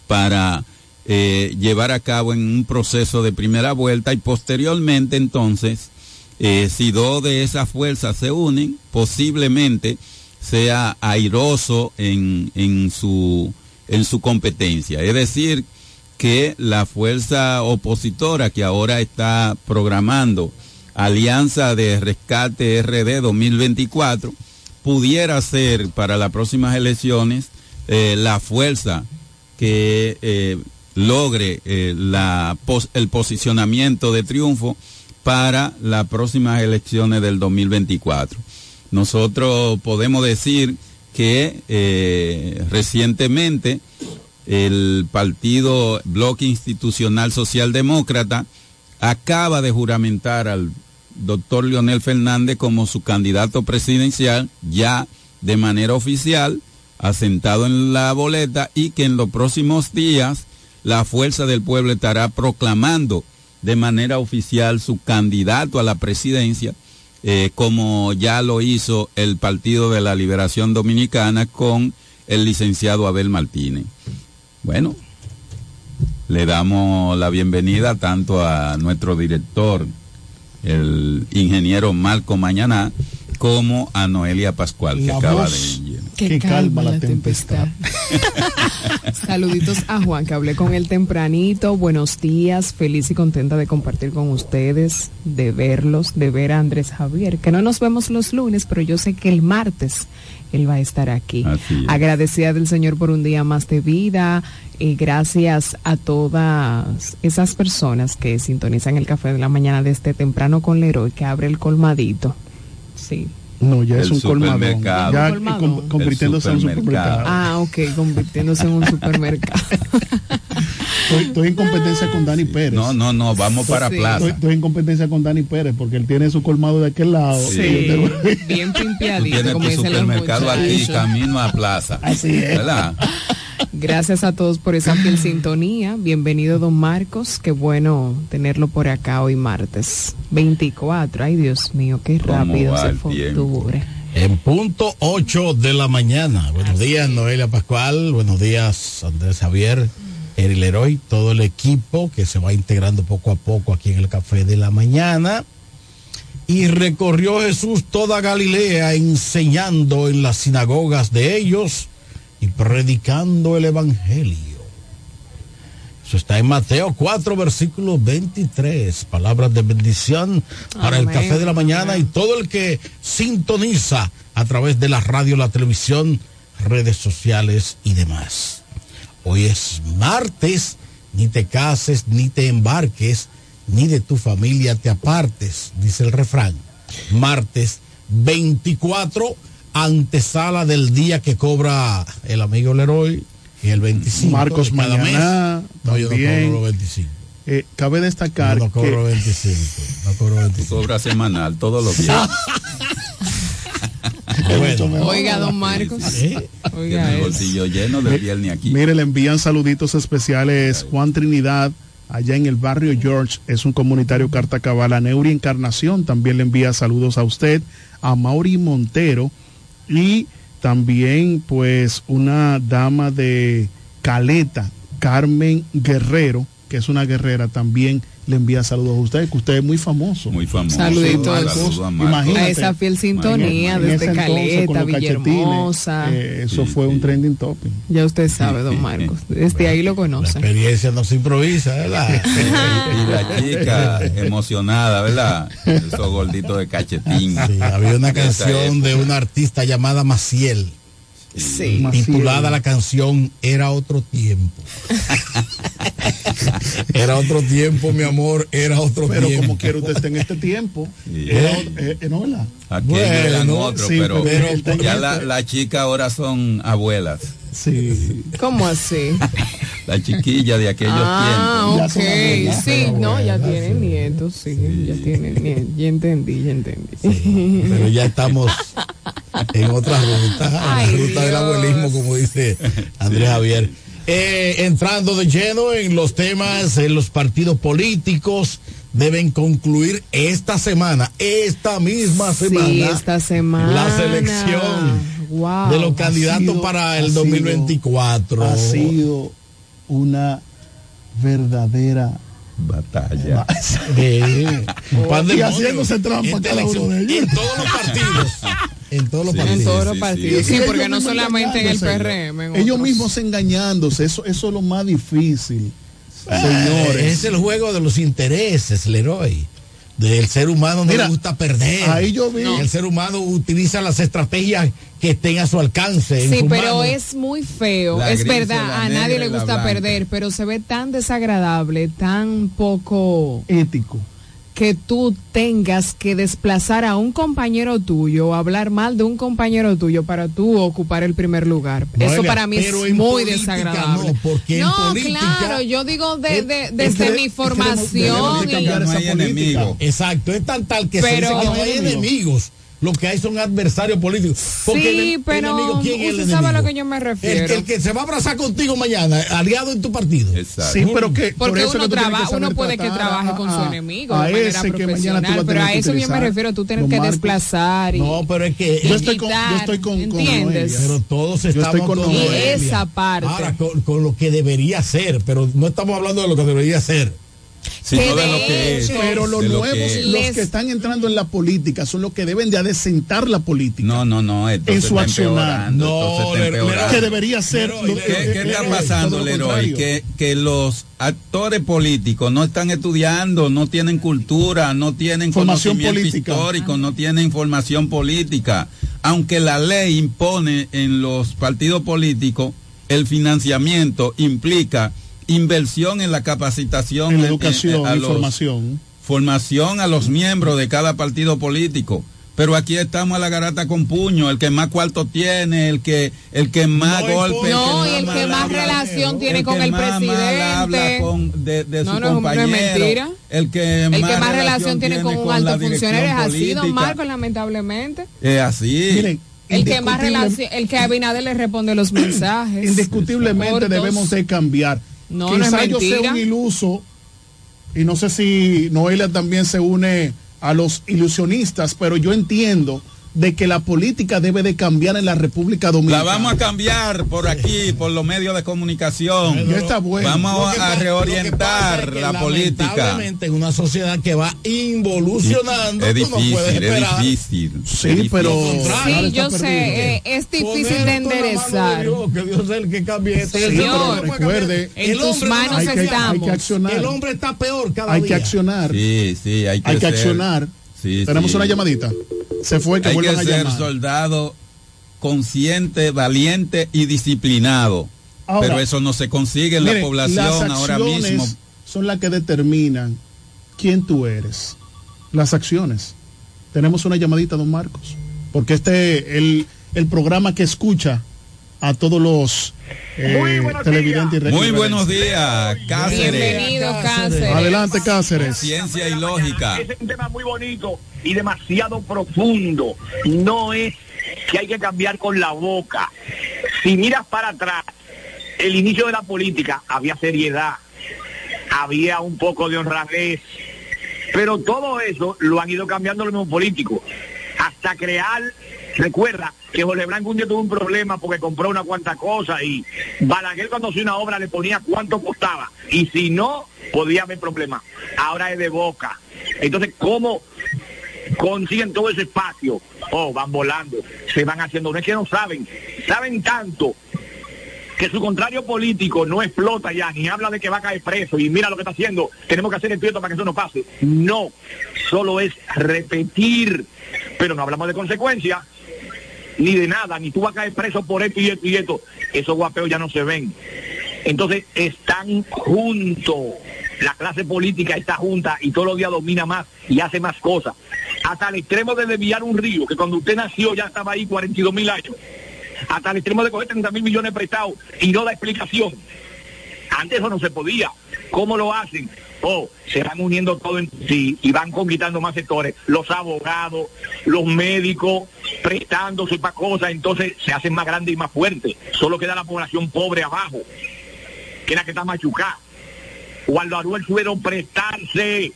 para eh, llevar a cabo en un proceso de primera vuelta y posteriormente entonces eh, si dos de esas fuerzas se unen, posiblemente sea airoso en, en, su, en su competencia. Es decir, que la fuerza opositora que ahora está programando Alianza de Rescate RD 2024 pudiera ser para las próximas elecciones eh, la fuerza que eh, logre eh, la, el posicionamiento de triunfo para las próximas elecciones del 2024. Nosotros podemos decir que eh, recientemente el partido Bloque Institucional Socialdemócrata acaba de juramentar al doctor Leonel Fernández como su candidato presidencial ya de manera oficial, asentado en la boleta y que en los próximos días la Fuerza del Pueblo estará proclamando de manera oficial su candidato a la presidencia, eh, como ya lo hizo el Partido de la Liberación Dominicana con el licenciado Abel Martínez. Bueno, le damos la bienvenida tanto a nuestro director, el ingeniero Marco Mañana, como a Noelia Pascual, que acaba voz, Que calma la tempestad. *laughs* Saluditos a Juan, que hablé con él tempranito. Buenos días, feliz y contenta de compartir con ustedes, de verlos, de ver a Andrés Javier, que no nos vemos los lunes, pero yo sé que el martes él va a estar aquí. Es. Agradecida del Señor por un día más de vida y gracias a todas esas personas que sintonizan el café de la mañana desde temprano con Leroy, que abre el colmadito. Sí. No, ya es un colmadón. Ya Un colmadón. con- convirtiéndose en un supermercado. Ah, ok, convirtiéndose en un *laughs* supermercado. Estoy, estoy en competencia con Dani Pérez. No, no, no, vamos para plaza. estoy en competencia con Dani Pérez porque él tiene su colmado de aquel lado. Sí. Tengo- Bien Tú pimpiadito, tienes como tu supermercado aquí, camino a plaza. Así es. ¿Verdad? Gracias a todos por esa fiel sintonía. Bienvenido, don Marcos. Qué bueno tenerlo por acá hoy martes 24. Ay, Dios mío, qué ¿Cómo rápido se fue octubre. En punto 8 de la mañana. Buenos días, Noelia Pascual. Buenos días, Andrés Javier, Eri Leroy, todo el equipo que se va integrando poco a poco aquí en el Café de la Mañana. Y recorrió Jesús toda Galilea enseñando en las sinagogas de ellos y predicando el Evangelio. Eso está en Mateo 4, versículo 23. Palabras de bendición para el café de la mañana y todo el que sintoniza a través de la radio, la televisión, redes sociales y demás. Hoy es martes, ni te cases, ni te embarques, ni de tu familia te apartes, dice el refrán. Martes 24, antesala del día que cobra el amigo Leroy, y el 25. Marcos cada mañana mes. No, yo no también. cobro los 25. Eh, cabe destacar Yo no cobro que 25. No cobro 25. Cobra semanal todos los días. *laughs* Oiga, don Marcos. Tiene Oiga, el eso. bolsillo lleno de viernes aquí. Mire, le envían saluditos especiales Juan Trinidad, allá en el barrio George, es un comunitario Carta Cabal. A Neuri Encarnación también le envía saludos a usted, a Mauri Montero y también pues una dama de Caleta, Carmen Guerrero, que es una guerrera, también le envía saludos a usted, que usted es muy famoso. Muy famoso. Saluditos. Saludos a Marcos. Imagínate. A esa fiel sintonía desde entonces, Caleta, Villahermosa. eh, eso fue un trending topic. Ya usted sabe, don Marcos. Desde ahí lo La conocen. experiencia no se improvisa, ¿verdad? *laughs* Y la chica emocionada, ¿verdad? Esos gorditos de cachetín. Sí, había una canción de una artista llamada Maciel. Sí. Titulada la canción Era otro tiempo. *laughs* era otro tiempo, mi amor, era otro Pero tiempo. como quiera usted está en este tiempo. Otro- eh, eh, no, ¿verdad? Aquellos Bueno, eran otros, sí, pero, pero ya este- la, la chica ahora son abuelas. Sí. ¿Cómo así? La chiquilla de aquellos Ah, Ya ok. Sí, no, ya sí. nietos, sí, ya tienen nietos. Ya entendí, ya entendí. Pero ya estamos *laughs* en otra ruta, en la ruta del abuelismo, como dice Andrés Javier. Eh, entrando de lleno en los temas, en los partidos políticos deben concluir esta semana, esta misma semana, Sí, esta semana. la selección Wow. de los candidatos sido- para ha el sido- 2024. Ha sido una verdadera Batalla. *laughs* Eh, y moño. haciéndose trampa Esta cada uno elección, de ellos. En todos los partidos. En todos los Sí, partidos. En todos los sí, partidos. sí. Porque no solamente en el. PRM. en Ellos mismos engañándose, eso, eso es lo más difícil. Eh, Señores. Es el juego de los intereses, Leroy. Del ser humano no Mira, le gusta perder. ahí yo vi- El ser humano utiliza las estrategias que estén a su alcance. en Sí, pero es muy feo. La es gris, verdad, a nadie le gusta perder, pero se ve tan desagradable, tan poco ético. Que tú tengas que desplazar a un compañero tuyo o hablar mal de un compañero tuyo para tú ocupar el primer lugar. Noelia, Eso para mí es muy política desagradable. no, porque en No, política- claro, yo digo de, de- es- desde es- mi es- formación. debemos de y- cambiar no esa hay política. enemigo. Exacto, es tan tal que Pero- se dice que no hay Enemigo. enemigos. Lo que hay son adversarios políticos. Porque Sí, el- pero enemigo, ¿quién es el usted sabe a lo que yo me El, refiero. el que se va a abrazar contigo mañana, aliado en tu partido. Exacto. Sí, pero que por Porque eso uno que uno puede que trabaje a- con su a- enemigo a de manera ese que mañana tú vas profesional, a pero tener a eso yo me refiero, tú tienes que desplazar y No, pero es que Yo estoy con, yo estoy con, con ¿entiendes? Pero todos estamos con esa parte. Ahora, con, con lo que debería ser, pero no estamos hablando de lo que debería ser. Sino de lo que es. Pero los lo nuevos, que es. los que están entrando en la política, son los que deben de adecentar la política. No, no, no. En su está accionar. No, está Leroy, que debería ser lo- ¿Qué, qué eh, está eh, pasando, Leroy? Que, que los actores políticos no están estudiando, no tienen cultura, no tienen Formación conocimiento política. histórico, no tienen información política. Aunque la ley impone en los partidos políticos el financiamiento implica inversión en la capacitación, En la en- educación, a y los- formación. formación a los miembros de cada partido político. Pero aquí estamos a la garata con puño, el que más cuarto tiene, el que el que más golpe, No, y el el que más relación tiene con el más mal habla presidente. con- de, de No, su no, no compañero, mentira. el que El más, que más relación tiene con un alto funcionario es así, don. Marcos, lamentablemente. Es así. El que más relación, el que a Abinader le responde los mensajes. Indiscutiblemente debemos de cambiar. No, no es Quizá yo sea un iluso y no sé si Noelia también se une a los ilusionistas, pero yo entiendo de que la política debe de cambiar en la República La Dominicana. vamos a cambiar por aquí, por los medios de comunicación. Ya está bueno. Vamos a reorientar es que la política. lamentablemente en una sociedad que va involucionando, Es no difícil, puedes es esperar. difícil. Sí, es difícil. pero- Sí, yo sé, eh, es difícil de enderezar. que Dios es el que cambie esto. Sí, pero no recuerde, en El tus manos hay que, cambiar. hay que accionar. El hombre está peor cada hay día. que accionar. Sí, sí, hay que, hay que accionar. Sí, Tenemos sí. una llamadita. Se fue, que Hay que a ser llamar. soldado consciente, valiente y disciplinado. Ahora, Pero eso no se consigue en Mire, la población las ahora mismo. Son las que determinan quién tú eres. Las acciones. Tenemos una llamadita, don Marcos. Porque este es el, el programa que escucha a todos los eh, televidentes y Muy buenos días, Cáceres. Bienvenido, Cáceres. Adelante, Cáceres. Ciencia y lógica. Es un tema muy bonito y demasiado profundo. No es que hay que cambiar con la boca. Si miras para atrás, el inicio de la política había seriedad, había un poco de honradez, pero todo eso lo han ido cambiando los mismos políticos. Hasta crear, recuerda que Jorge Blanco un día tuvo un problema porque compró una cuanta cosa y Balaguer cuando hacía una obra le ponía cuánto costaba y si no, podía haber problemas. Ahora es de boca. Entonces, ¿cómo consiguen todo ese espacio? Oh, van volando, se van haciendo, no es que no saben, saben tanto que su contrario político no explota ya, ni habla de que va a caer preso y mira lo que está haciendo, tenemos que hacer el para que eso no pase. No, solo es repetir, pero no hablamos de consecuencias, ni de nada, ni tú vas a caer preso por esto y esto y esto. Esos guapeos ya no se ven. Entonces están juntos. La clase política está junta y todos los días domina más y hace más cosas. Hasta el extremo de desviar un río, que cuando usted nació ya estaba ahí 42 mil años. Hasta el extremo de coger 30 mil millones prestados y no da explicación. Antes eso no se podía. ¿Cómo lo hacen? Oh, se van uniendo todo en sí y van conquistando más sectores. Los abogados, los médicos, prestándose para cosas, entonces se hacen más grandes y más fuertes. Solo queda la población pobre abajo, que es la que está machucada. Cuando Aruel suelo prestarse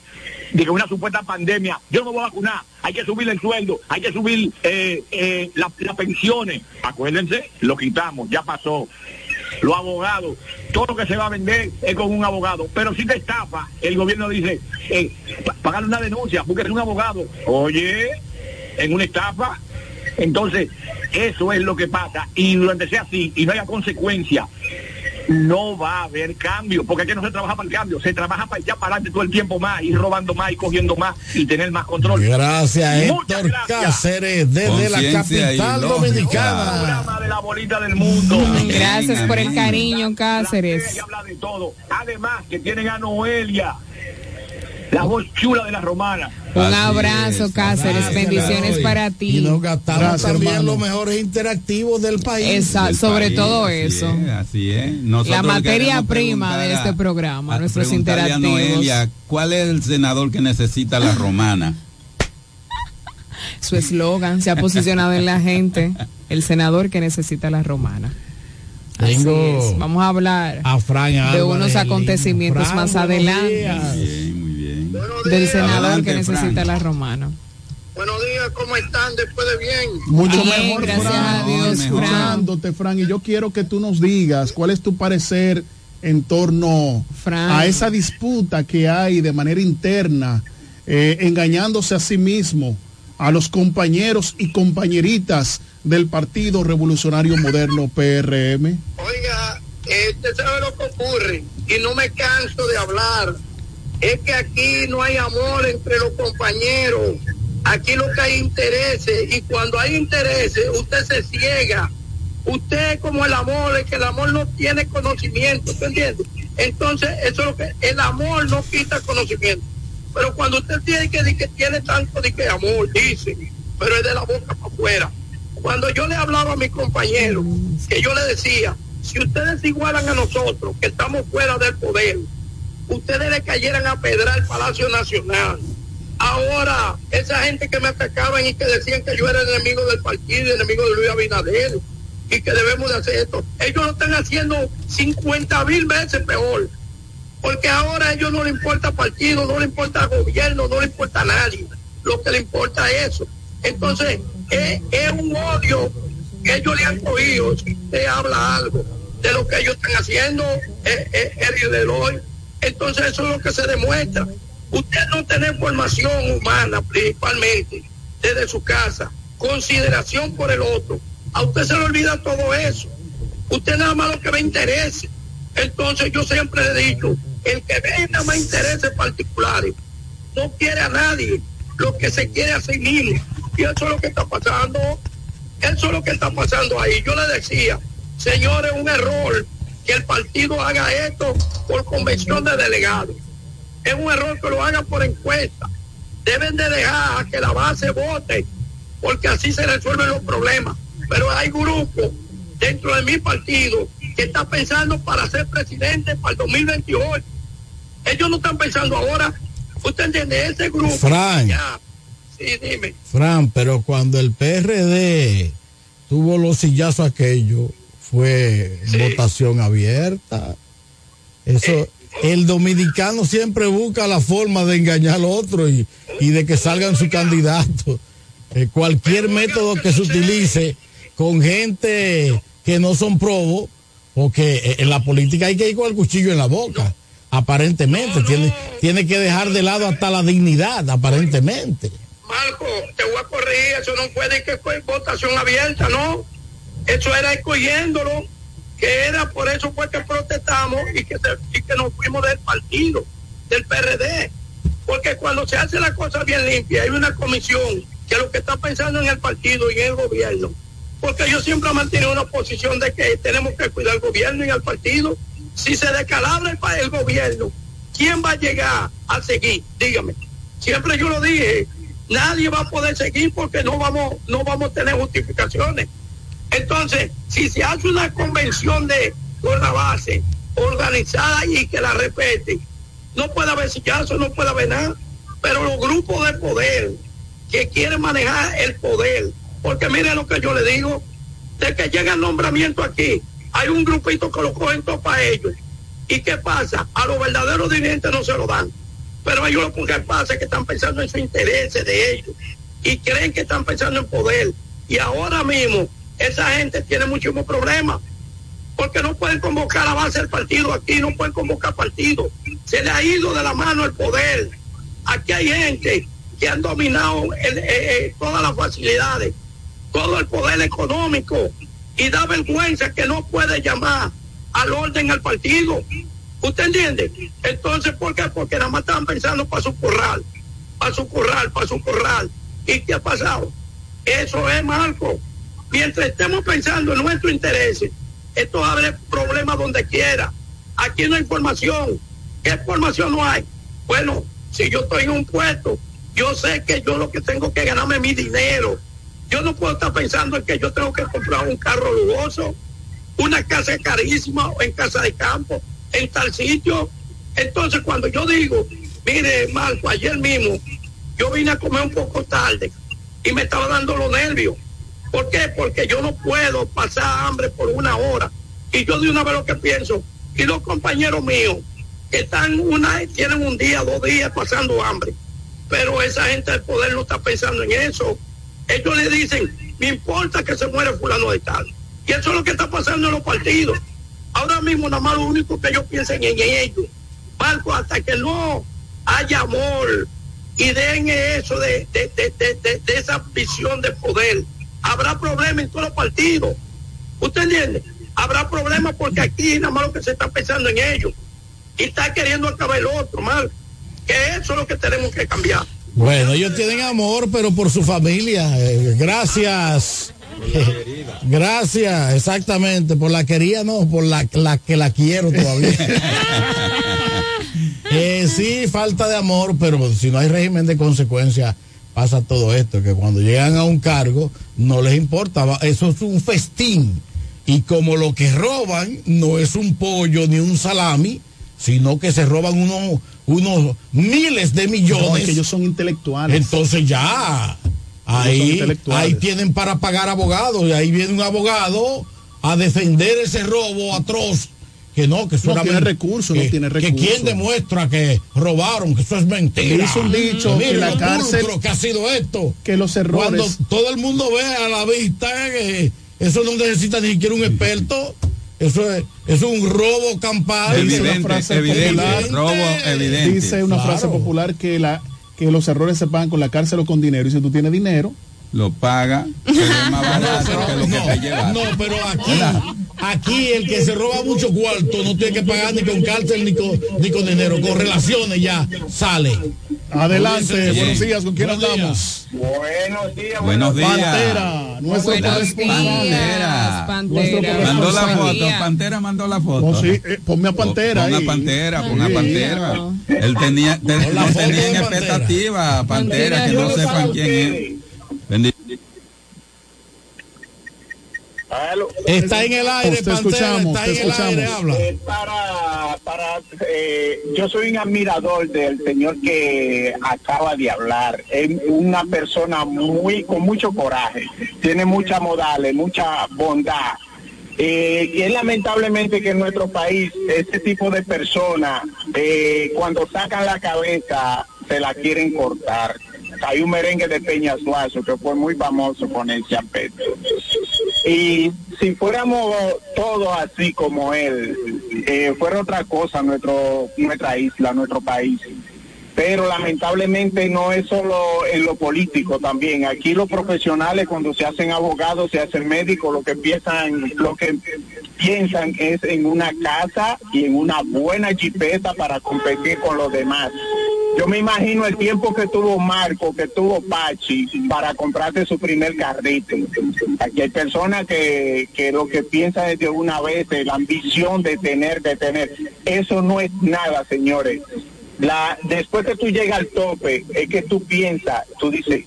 de una supuesta pandemia, yo no voy a vacunar, hay que subir el sueldo, hay que subir eh, eh, la- las pensiones. Acuérdense, lo quitamos, ya pasó. Los abogados, todo lo que se va a vender es con un abogado. Pero si te estafa, el gobierno dice, eh, pa- pagar una denuncia, porque es un abogado. Oye, en una estafa. Entonces, eso es lo que pasa. Y durante sea así y no haya consecuencia, no va a haber cambio, porque aquí no se trabaja para el cambio, se trabaja para echar para adelante todo el tiempo más, ir robando más y cogiendo más y tener más control. Gracias, Muchas Héctor gracias. Cáceres, desde la capital dominicana. De la bolita del mundo. Gracias por el cariño, Cáceres. habla de todo. Además que tienen a Noelia, la voz chula de la romana. Un Así abrazo, es. Cáceres. Gracias, Bendiciones para Y ti. nos gastamos Gracias, también hermano. los mejores interactivos del país. Exacto, sobre país, todo así eso. es, así es. Nosotros La materia prima de este programa, a- nuestros interactivos. Noelia, ¿cuál es el senador que necesita la romana? Su eslogan se ha posicionado en la gente. El senador que necesita la romana. Así es. Vamos a hablar a Fran de unos en acontecimientos más adelante del senador Adelante, que necesita la romana. Buenos días, ¿cómo están después de bien? Mucho Bien, mejor, gracias Fran. a Dios, mejor. Fran. Escuchándote, Fran, y yo quiero que tú nos digas cuál es tu parecer en torno Fran. a esa disputa que hay de manera interna, eh, engañándose a sí mismo, a los compañeros y compañeritas del Partido Revolucionario Moderno PRM? Oiga, eh, usted sabe lo que ocurre y no me canso de hablar. Es que aquí no hay amor entre los compañeros. Aquí lo que hay intereses y cuando hay intereses usted se ciega. Usted como el amor, es que el amor no tiene conocimiento, ¿tú entiendes? Entonces, eso es lo que el amor no quita conocimiento. Pero cuando usted tiene que decir que tiene tanto de amor, dice, pero es de la boca para afuera. Cuando yo le hablaba a mis compañeros, que yo le decía, si ustedes igualan a nosotros, que estamos fuera del poder, ustedes le cayeran a pedrar el Palacio Nacional. Ahora, esa gente que me atacaban y que decían que yo era enemigo del partido, enemigo de Luis Abinader, y que debemos de hacer esto, ellos lo están haciendo 50 mil veces peor. Porque ahora a ellos no le importa partido, no le importa gobierno, no le importa a nadie. Lo que le importa es eso. Entonces, es, un odio que ellos le han cogido. Si usted habla algo de lo que ellos están haciendo, es, es, Eloy. Entonces, eso es lo que se demuestra. Usted no tiene formación humana, principalmente, desde su casa, consideración por el otro. A usted se le olvida todo eso. Usted nada más lo que ve interese. Entonces, yo siempre he dicho, el que ve nada más intereses particulares, no quiere a nadie, lo que se quiere a sí mismo. Y eso es lo que está pasando. Eso es lo que está pasando ahí. Yo le decía, señores, un error que el partido haga esto por convención de delegados. Es un error que lo hagan por encuesta. Deben de dejar que la base vote, porque así se resuelven los problemas. Pero hay grupos dentro de mi partido que están pensando para ser presidente para el 2028. Ellos no están pensando ahora. ¿Usted entiende? Ese grupo. Fran. Ya. Sí, dime. Fran, pero cuando el PRD tuvo los sillazos aquellos, fue votación abierta. Eso, el dominicano siempre busca la forma de engañar al otro y, y de que salgan su candidato. Eh, cualquier método que se utilice con gente que no son probos, porque eh, en la política hay que ir con el cuchillo en la boca, aparentemente. Tiene, tiene que dejar de lado hasta la dignidad, aparentemente. Marco, te voy a corregir, eso no puede que fue votación abierta, ¿no? Eso era escogiéndolo, que era por eso fue que protestamos y que, y que nos fuimos del partido, del PRD. Porque cuando se hace la cosa bien limpia, hay una comisión que lo que está pensando en el partido y en el gobierno. Porque yo siempre he mantenido una posición de que tenemos que cuidar al gobierno y al partido. Si se descalabra el, el gobierno, ¿quién va a llegar a seguir? Dígame. Siempre yo lo dije, nadie va a poder seguir porque no vamos, no vamos a tener justificaciones. Entonces, si se hace una convención de la base organizada y que la respete, no puede haber sillazo, no puede haber nada. Pero los grupos de poder que quieren manejar el poder, porque mire lo que yo le digo, de que llega el nombramiento aquí, hay un grupito que lo cogen todo para ellos. ¿Y qué pasa? A los verdaderos dirigentes no se lo dan. Pero ellos lo que pasa que están pensando en sus intereses de ellos y creen que están pensando en poder. Y ahora mismo esa gente tiene muchísimos problemas porque no pueden convocar a base del partido aquí, no pueden convocar partido. Se le ha ido de la mano el poder. Aquí hay gente que han dominado eh, eh, todas las facilidades, todo el poder económico y da vergüenza que no puede llamar al orden al partido. ¿Usted entiende? Entonces, ¿por qué? Porque nada más estaban pensando para su corral, para su corral, para su corral. ¿Y qué ha pasado? Eso es, Marco. Mientras estemos pensando en nuestros intereses, esto abre problemas donde quiera. Aquí no hay formación. ¿Qué formación no hay? Bueno, si yo estoy en un puesto, yo sé que yo lo que tengo que ganarme mi dinero. Yo no puedo estar pensando en que yo tengo que comprar un carro lujoso, una casa carísima o en casa de campo, en tal sitio. Entonces, cuando yo digo, mire, Marco, ayer mismo yo vine a comer un poco tarde y me estaba dando los nervios. ¿Por qué? Porque yo no puedo pasar hambre por una hora. Y yo de una vez lo que pienso, y los compañeros míos que están una, tienen un día, dos días pasando hambre. Pero esa gente del poder no está pensando en eso. Ellos le dicen, me importa que se muere fulano de tal. Y eso es lo que está pasando en los partidos. Ahora mismo nada más lo único que ellos piensan en ellos. Marco, hasta que no haya amor y den eso de, de, de, de- esa visión de poder, habrá problemas en todos los partidos. ¿Usted entiende? Habrá problemas porque aquí nada más lo que se está pensando en ellos. Y está queriendo acabar el otro, mal. Que eso es lo que tenemos que cambiar. Bueno, ellos tienen amor, pero por su familia. Eh, gracias. *laughs* Gracias, exactamente. Por la quería, no, por la, la que la quiero todavía. *laughs* Eh, sí, falta de amor, pero si no hay régimen de consecuencia, pasa todo esto, que cuando llegan a un cargo, no les importa, eso es un festín. Y como lo que roban no es un pollo ni un salami, sino que se roban unos, unos miles de millones. No, es que ellos son intelectuales. Entonces ya, ahí, ahí tienen para pagar abogados y ahí viene un abogado a defender ese robo atroz. Que no, que eso No tiene recursos, no que- tiene Que recursos. quién demuestra que robaron, que eso es mentira. Dice un dicho Mire que la cárcel- que ha sido esto. Que los errores. Cuando todo el mundo ve a la vista que eso no necesita ni siquiera un experto. Eso es, eso es un robo campal. Dice una frase popular- Dice una frase popular que la que los errores se pagan con la cárcel o con dinero. Y si tú tienes dinero, Lo paga, pero es más *laughs* barato que lo que te lleva. No, pero aquí, aquí el que se roba mucho cuarto no tiene que pagar ni con cárcel ni con, ni con dinero, con relaciones ya sale. Adelante, Bien. buenos días, ¿con quién Buenos hablamos? Buenos días. Buenos días. Pantera, nuestro días, Pantera. Mandó la foto. Pantera mandó la foto. Oh, sí, eh, ponme a Pantera Ponga ahí. Pantera, Sí. Pantera. Él tenía, te- Con la no tenía Pantera. expectativa, Pantera, Pantera, que no sepan quién es. Está en el aire, Te Pantera, escuchamos, está te en el aire, habla. Eh, para, para, eh, yo soy un admirador del señor que acaba de hablar. Es una persona muy con mucho coraje, tiene muchas modales, mucha bondad. Eh, y es lamentablemente que en nuestro país este tipo de personas, eh, cuando sacan la cabeza, se la quieren cortar. Hay un merengue de Peña Suazo que fue muy famoso con ese aspecto. Y si fuéramos todos así como él, eh, fuera otra cosa nuestro, nuestra isla, nuestro país. Pero lamentablemente no es solo en lo político también. Aquí los profesionales cuando se hacen abogados, se hacen médicos, lo que piensan, lo que piensan es en una casa y en una buena jipeta para competir con los demás. Yo me imagino el tiempo que tuvo Marco, que tuvo Pachi para comprarse su primer carrito. Aquí hay personas que, que lo que piensan es de una vez, la ambición de tener, de tener. Eso no es nada, señores. La, después que tú llegas al tope, es que tú piensas, tú dices,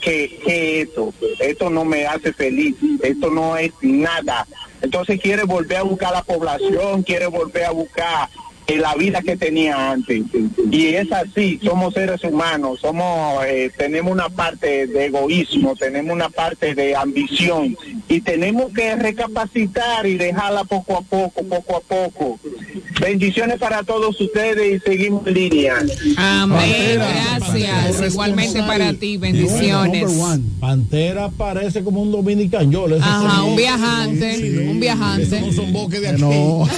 que, que esto, esto no me hace feliz, esto no es nada. Entonces quiere volver a buscar la población, quiere volver a buscar eh, la vida que tenía antes. Y es así, somos seres humanos, somos, eh, tenemos una parte de egoísmo, tenemos una parte de ambición y tenemos que recapacitar y dejarla poco a poco, poco a poco. Bendiciones para todos ustedes y seguimos en línea. Amén. Gracias. Igualmente para ti. Bendiciones. Pantera parece como un dominicañol. ese Ajá, un viajante. Un viajante. No son bosques de aquí. No. *laughs*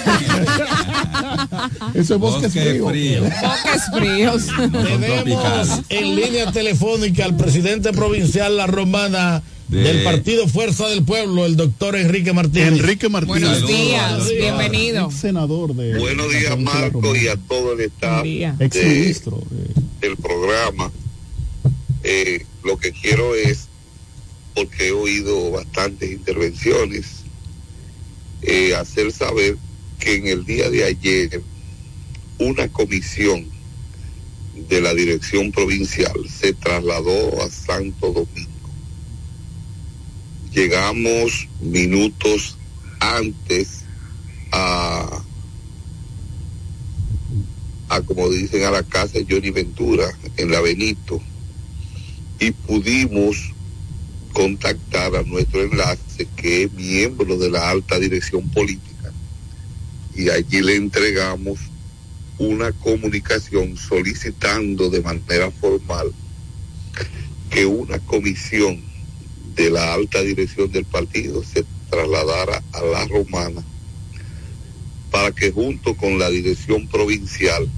Eso es bosque Bosque frío. frío. Bosques fríos. Tenemos en línea telefónica al presidente provincial La Romana De- del Partido Fuerza del Pueblo, el doctor Enrique Martínez. Enrique Martínez. Buenos días. Bienvenido. senador de Buenos días, Marco, y a todo el staff Buen día. ex ministro de- del programa. Eh, lo que quiero es, porque he oído bastantes intervenciones, eh, hacer saber que en el día de ayer una comisión de la dirección provincial se trasladó a Santo Domingo. Llegamos minutos antes a a como dicen a la casa de Johnny Ventura en la Benito y pudimos contactar a nuestro enlace que es miembro de la alta dirección política y allí le entregamos una comunicación solicitando de manera formal que una comisión de la alta dirección del partido se trasladara a la romana para que junto con la dirección provincial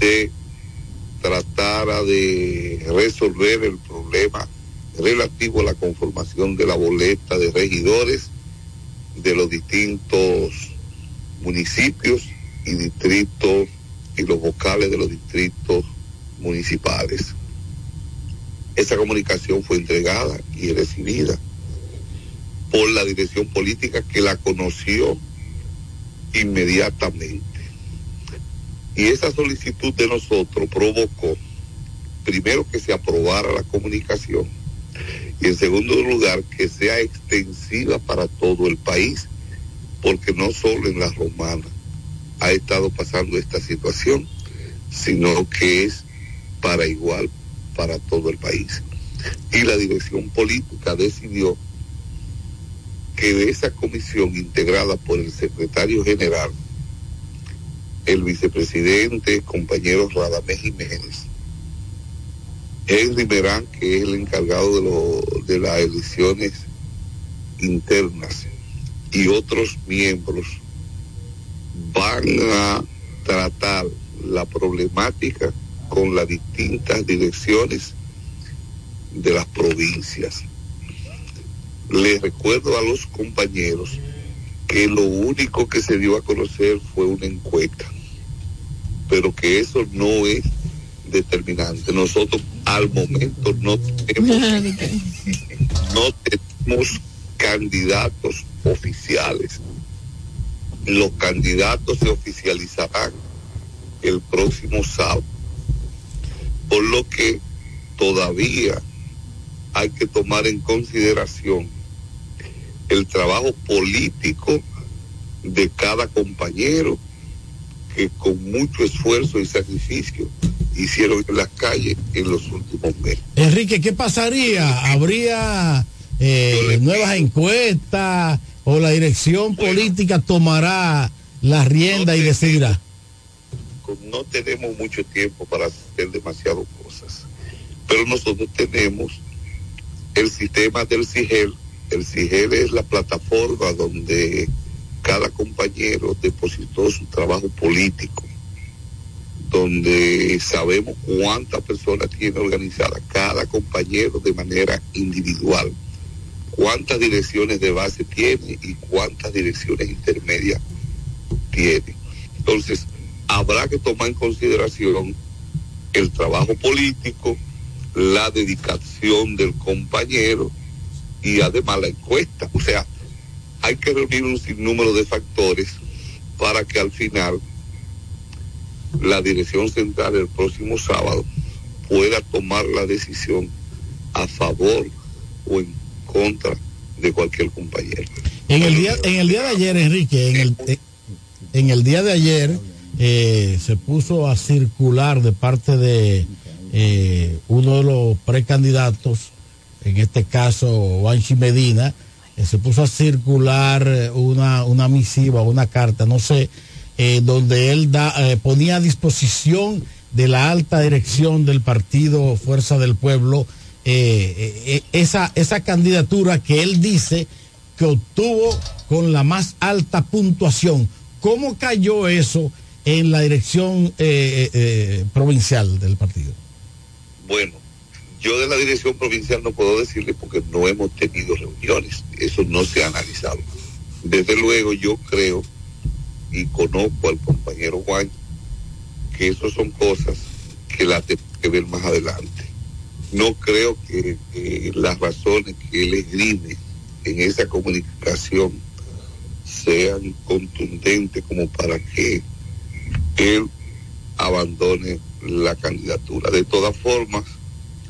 se tratara de resolver el problema relativo a la conformación de la boleta de regidores de los distintos municipios y distritos y los vocales de los distritos municipales. Esa comunicación fue entregada y recibida por la dirección política que la conoció inmediatamente. Y esa solicitud de nosotros provocó, primero, que se aprobara la comunicación y en segundo lugar, que sea extensiva para todo el país, porque no solo en la romana ha estado pasando esta situación, sino que es para igual para todo el país. Y la dirección política decidió que de esa comisión integrada por el secretario general, el vicepresidente, compañero Radamés Jiménez, Henry Merán, que es el encargado de, lo- de las elecciones internas, y otros miembros van a tratar la problemática con las distintas direcciones de las provincias. Les recuerdo a los compañeros que lo único que se dio a conocer fue una encuesta, pero que eso no es determinante. Nosotros al momento no tenemos, *laughs* no tenemos candidatos oficiales. Los candidatos se oficializarán el próximo sábado, por lo que todavía hay que tomar en consideración el trabajo político de cada compañero que con mucho esfuerzo y sacrificio hicieron en las calles en los últimos meses. Enrique, ¿qué pasaría? ¿Habría eh, nuevas encuestas o la dirección política tomará la rienda y decidirá? No tenemos mucho tiempo para hacer demasiadas cosas, pero nosotros tenemos el sistema del CIGEL. El CIGEL es la plataforma donde cada compañero depositó su trabajo político, donde sabemos cuántas personas tiene organizada cada compañero de manera individual, cuántas direcciones de base tiene y cuántas direcciones intermedias tiene. Entonces, habrá que tomar en consideración el trabajo político, la dedicación del compañero y además la encuesta. O sea, hay que reunir un sinnúmero de factores para que al final la dirección central el próximo sábado pueda tomar la decisión a favor o en contra de cualquier compañero. En el día, en el día de ayer, Enrique, en el, en el día de ayer eh, se puso a circular de parte de eh, uno de los precandidatos, en este caso Banchi Medina, eh, se puso a circular una, una misiva, una carta, no sé, donde él da, ponía a disposición de la alta dirección del partido Fuerza del Pueblo esa, esa candidatura que él dice que obtuvo con la más alta puntuación. ¿Cómo cayó eso en la dirección eh, eh, eh, provincial del partido? Bueno, yo de la dirección provincial no puedo decirle porque no hemos tenido reuniones, eso no se ha analizado. Desde luego yo creo y conozco al compañero Juan que eso son cosas que las tenemos que ver más adelante. No creo que, las razones que él esgrime en esa comunicación sean contundentes como para que él abandone la candidatura. De todas formas,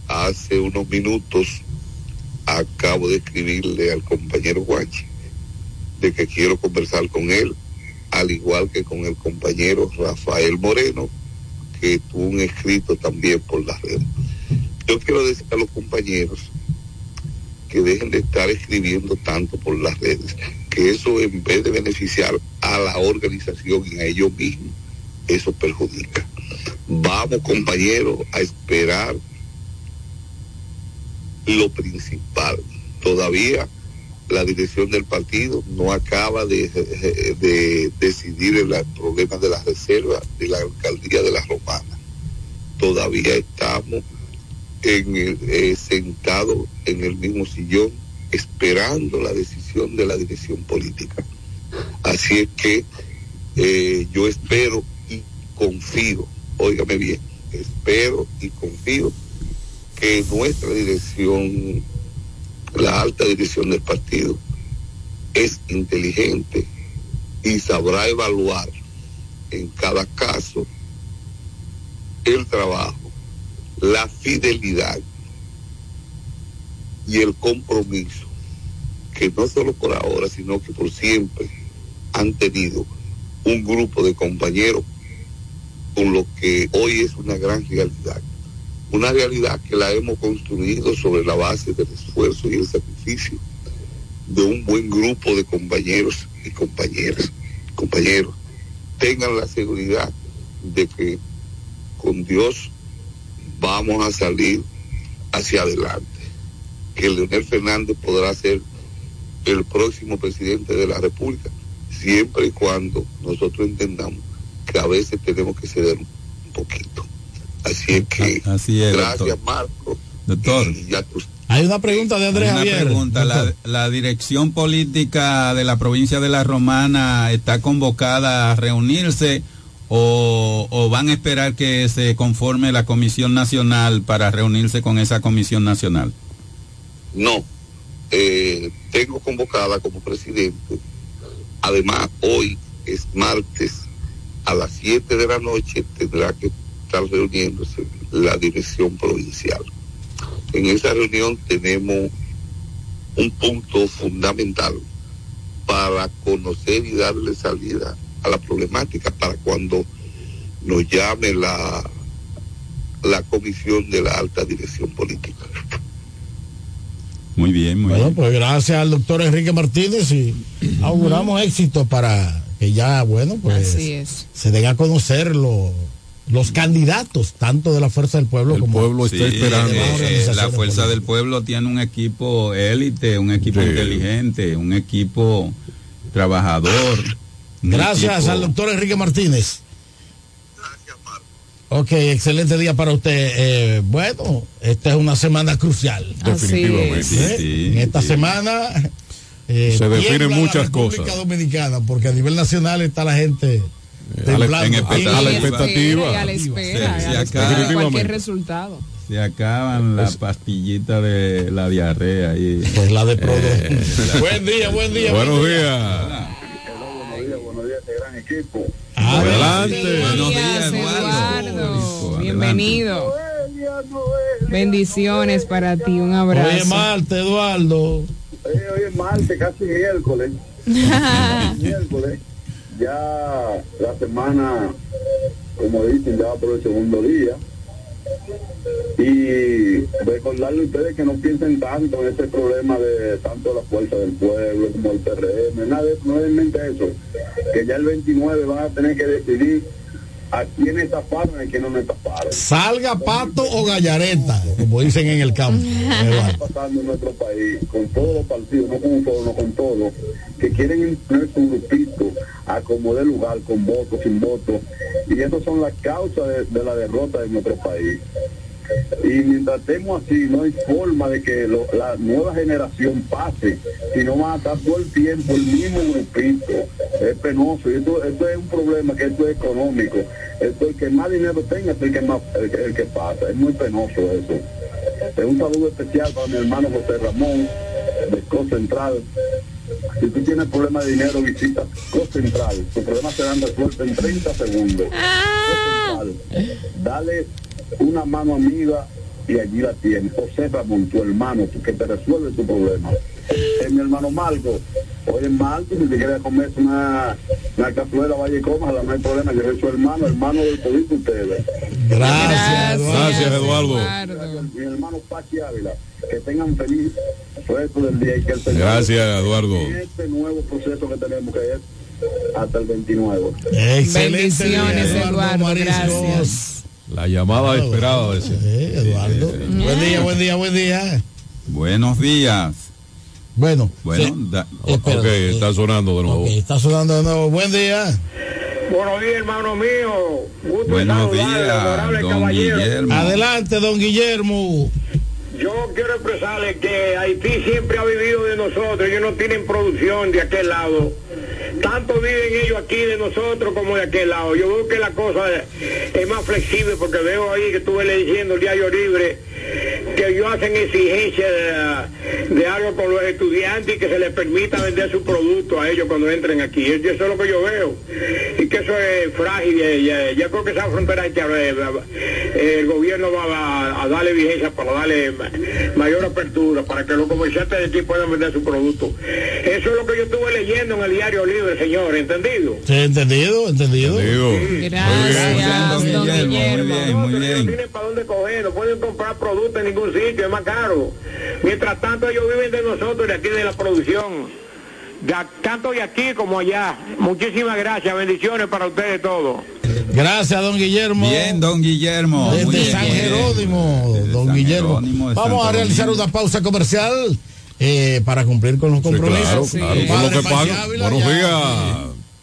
hace unos minutos acabo de escribirle al compañero Guachi de que quiero conversar con él, al igual que con el compañero Rafael Moreno, que tuvo un escrito también por las redes. Yo quiero decir a los compañeros que dejen de estar escribiendo tanto por las redes, que eso en vez de beneficiar a la organización y a ellos mismos, eso perjudica. Vamos compañeros a esperar lo principal. Todavía la dirección del partido no acaba de, de decidir el problema de la reserva de la alcaldía de la Romana. Todavía estamos eh, sentados en el mismo sillón esperando la decisión de la dirección política. Así es que eh, yo espero confío, óigame bien, espero y confío que nuestra dirección, la alta dirección del partido, es inteligente y sabrá evaluar en cada caso el trabajo, la fidelidad y el compromiso que no solo por ahora, sino que por siempre han tenido un grupo de compañeros con lo que hoy es una gran realidad. Una realidad que la hemos construido sobre la base del esfuerzo y el sacrificio de un buen grupo de compañeros y compañeras. Compañeros, tengan la seguridad de que con Dios vamos a salir hacia adelante. Que Leonel Fernández podrá ser el próximo presidente de la República, siempre y cuando nosotros entendamos que a veces tenemos que ceder un poquito. Así es que, Así es, gracias doctor. Marco. Doctor. Y ya tú Hay una pregunta de Andrés Una Javier. pregunta, la, la dirección política de la provincia de La Romana está convocada a reunirse o, o van a esperar que se conforme la comisión nacional para reunirse con esa comisión nacional. No, eh, tengo convocada como presidente. Además, hoy es martes, a las 7 de la noche tendrá que estar reuniéndose la dirección provincial. En esa reunión tenemos un punto fundamental para conocer y darle salida a la problemática para cuando nos llame la, la comisión de la alta dirección política. Muy bien, muy Bueno, bien. pues gracias al doctor Enrique Martínez y auguramos éxito para que ya, bueno, pues Así es. se den a conocer lo- los candidatos, tanto de la Fuerza del Pueblo como Sí, eh, eh, la fuerza del pueblo tiene un equipo élite, un equipo Sí. inteligente, un equipo trabajador. un Gracias equipo- al doctor Enrique Martínez. Ok, excelente día para usted. Eh, bueno, esta es una semana crucial. Definitivamente. ¿Eh? Sí, en esta sí. semana eh, Se definen muchas República cosas. Dominicana, porque a nivel nacional está la gente temblando. en expectativa. A la expectativa. Y a la espera, Se- se acaba- cualquier resultado. Se acaban las pastillitas de la diarrea y pues la de Prodo. *laughs* buen día, buen día. Buenos días. Adelante. Buenos días, Eduardo. Bienvenido. Bendiciones para ti, un abrazo. Oye, Marte, Eduardo. Hoy es martes, casi miércoles. *laughs* miércoles. Ya la semana, como dicen, ya va por el segundo día. Y recordarle a ustedes que no piensen tanto en ese problema de tanto la fuerza del pueblo como el PRM, nada no es en mente eso. Que ya el 29 van a tener que decidir a quiénes taparon y a quiénes no taparon. Salga pato o gallareta, como dicen en el campo. *laughs* está pasando en nuestro país con todos los partidos, no con un solo, no con todos, que quieren imponer su grupito a como de lugar, con votos, sin votos, y esas son las causas de, de la derrota de nuestro país. Y mientras estemos así, no hay forma de que lo- la nueva generación pase, si no van a estar todo el tiempo el mismo grupito. Es penoso, y esto, esto es un problema que esto es económico. Esto el que más dinero tenga es el que más el, que- el que pasa. Es muy penoso eso. Eh, Un saludo especial para mi hermano José Ramón de Costa Central. Si tú tienes problemas de dinero, visita Costa Central. Tus problemas serán resueltos en 30 segundos. Central. Dale una mano amiga y allí la tienes. José Ramón, tu hermano, tu- que te resuelve tu problema. Eh, mi hermano Marco, hoy es martes, si te quieres comer una, una cazuela, vaya y cómala, no hay problema. Yo soy su hermano, hermano del todito ustedes. Gracias, Gracias, Eduardo. Mi hermano Pachi Ávila, que tengan feliz resto del día y que el Señor Gracias, Eduardo. este nuevo proceso que tenemos que es hasta el 29. Excelente día, Bendiciones, Eduardo, Mauricio. gracias. La llamada esperada de ese. Eh, Eduardo. Buen día, buen día, buen día. Buenos días. Bueno, Bueno, sí. da- Espera, ok, está sonando de nuevo. Está sonando de nuevo. Buen día. Buenos días, hermano mío. Gusto Buenos días, honorable don caballero. Guillermo. Adelante, don Guillermo. Yo quiero expresarle que Haití siempre ha vivido de nosotros. Ellos no tienen producción de aquel lado. Tanto viven ellos aquí de nosotros como de aquel lado. Yo veo que la cosa es, más flexible porque veo ahí que estuve leyendo el diario libre que ellos hacen exigencia de, de algo con los estudiantes y que se les permita vender su producto a ellos cuando entren aquí. Eso es lo que yo veo. Y que eso es frágil. eh, Ya, ya creo que esa frontera hay que abrir. el gobierno va a, a darle vigencia para darle ma- mayor apertura para que los comerciantes de aquí puedan vender su producto. Eso es lo que yo estuve leyendo en el diario libre, señor, ¿entendido? Sí, entendido, entendido. Gracias, don Guillermo. No tienen para dónde coger, no pueden comprar productos en ningún sitio, es más caro. Mientras tanto ellos viven de nosotros, de aquí de la producción. De tanto de aquí como allá. Muchísimas gracias, bendiciones para ustedes todos. Gracias, don Guillermo. Bien, don Guillermo. muy Desde bien. San Jerónimo, don Guillermo. Jerónimo Vamos Santo a realizar Domingo. una pausa comercial eh, para cumplir con los compromisos. claro, claro. Buenos días.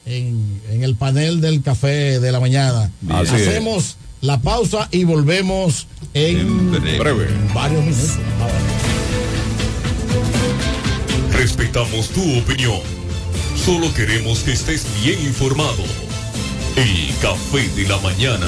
En, en el panel del café de la mañana. Así es. La pausa y volvemos en, breve. varios minutos. Respetamos tu opinión. Solo queremos que estés bien informado. El café de la mañana.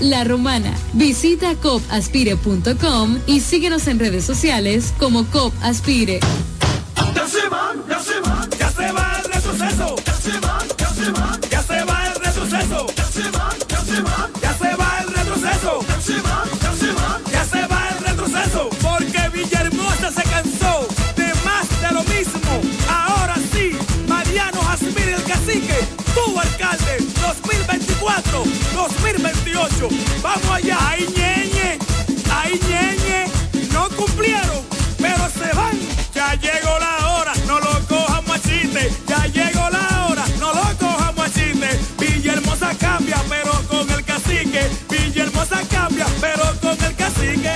La Romana. Visita copaspire.com y síguenos en redes sociales como COP Aspire. Ya se va, ya se va, ya se va el retroceso. Ya se va, ya se va, ya se va el retroceso. Ya se va, ya se va, ya se va el retroceso. Ya se va, 2024, 2028. Vamos allá, ay ñeñe, ay ñeñe, no cumplieron, pero se van. Ya llegó la hora, no lo cojan machiste. Ya llegó la hora, no lo cojan machiste. Villahermosa cambia, pero con el cacique. Villahermosa cambia, pero con el cacique.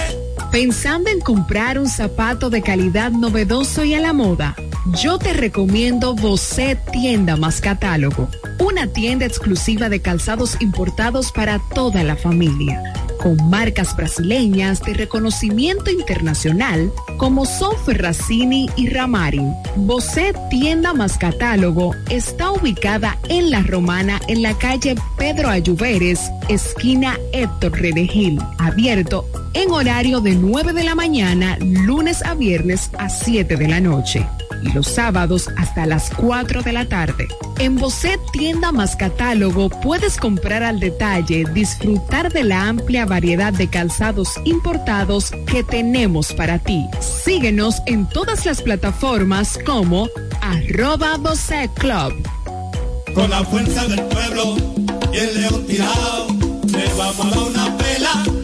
Pensando en comprar un zapato de calidad novedoso y a la moda, yo te recomiendo Bocet Tienda más Catálogo, una tienda exclusiva de calzados importados para toda la familia, con marcas brasileñas de reconocimiento internacional como son Ferracini y Ramarin. Bocet Tienda más Catálogo está ubicada en La Romana en la calle Pedro Ayuberes, esquina Héctor Redegil, abierto en horario de 9 de la mañana, lunes a viernes a 7 de la noche. Y los sábados hasta las 4 de la tarde. En Bocet Tienda más Catálogo puedes comprar al detalle, disfrutar de la amplia variedad de calzados importados que tenemos para ti. Síguenos en todas las plataformas como arroba Bocet Club. Con la fuerza del pueblo el león una pela.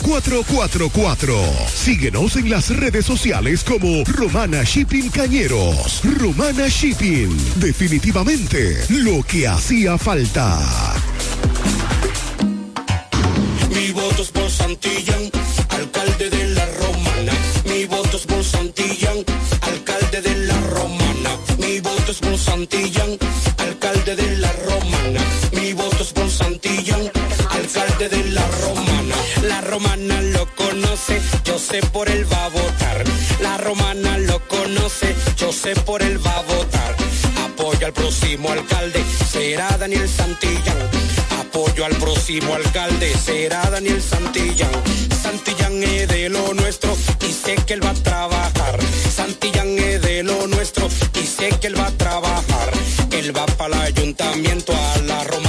849-454-4444. Síguenos en las redes sociales como Romana Shipping Cañeros. Romana Shipping, definitivamente lo que hacía falta. Mi voto es por Santillán, alcalde de la Romana. Mi voto es por Santillán, alcalde de la Romana. Mi voto es por Santillán, alcalde de la Romana. Mi voto es por Santillán, alcalde de la Romana. Romana lo conoce, yo sé por él va a votar. La Romana lo conoce, yo sé por él va a votar. Apoyo al próximo alcalde, será Daniel Santillán apoyo al próximo alcalde será Daniel Santillán. Santillán es de lo nuestro y sé que él va a trabajar. Santillán es de lo nuestro y sé que él va a trabajar. Él va para el ayuntamiento a la romana.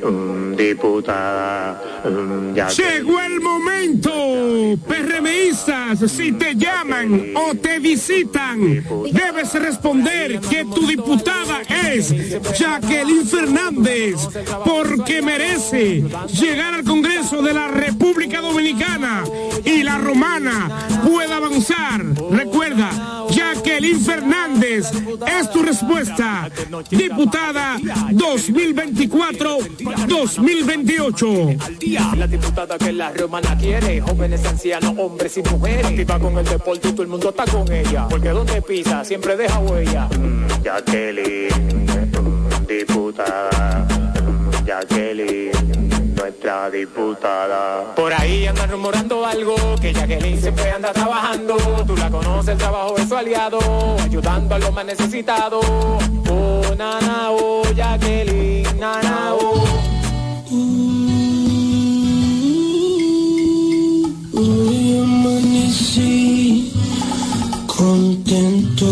mm, diputada. mm, Jacqueline. Llegó el momento, PRMistas, si te llaman o te visitan, debes responder que tu diputada es Jacqueline Fernández, porque merece llegar al Congreso de la República Dominicana y la romana pueda avanzar. Recuerda, Jacqueline Fernández es tu respuesta, diputada 2024-2028. La diputada que la romana quiere, jóvenes, ancianos, hombres y mujeres. Activa con el deporte y todo el mundo está con ella. Porque donde pisa siempre deja huella. Jacqueline, mm, diputada. mm, Jacqueline, nuestra diputada. Por ahí andan rumorando algo, que Jacqueline siempre anda trabajando. Tú la conoces, el trabajo es su aliado, ayudando a los más necesitados. Oh, nana, oh, Jacqueline, nana, oh. Hoy amanecí contento.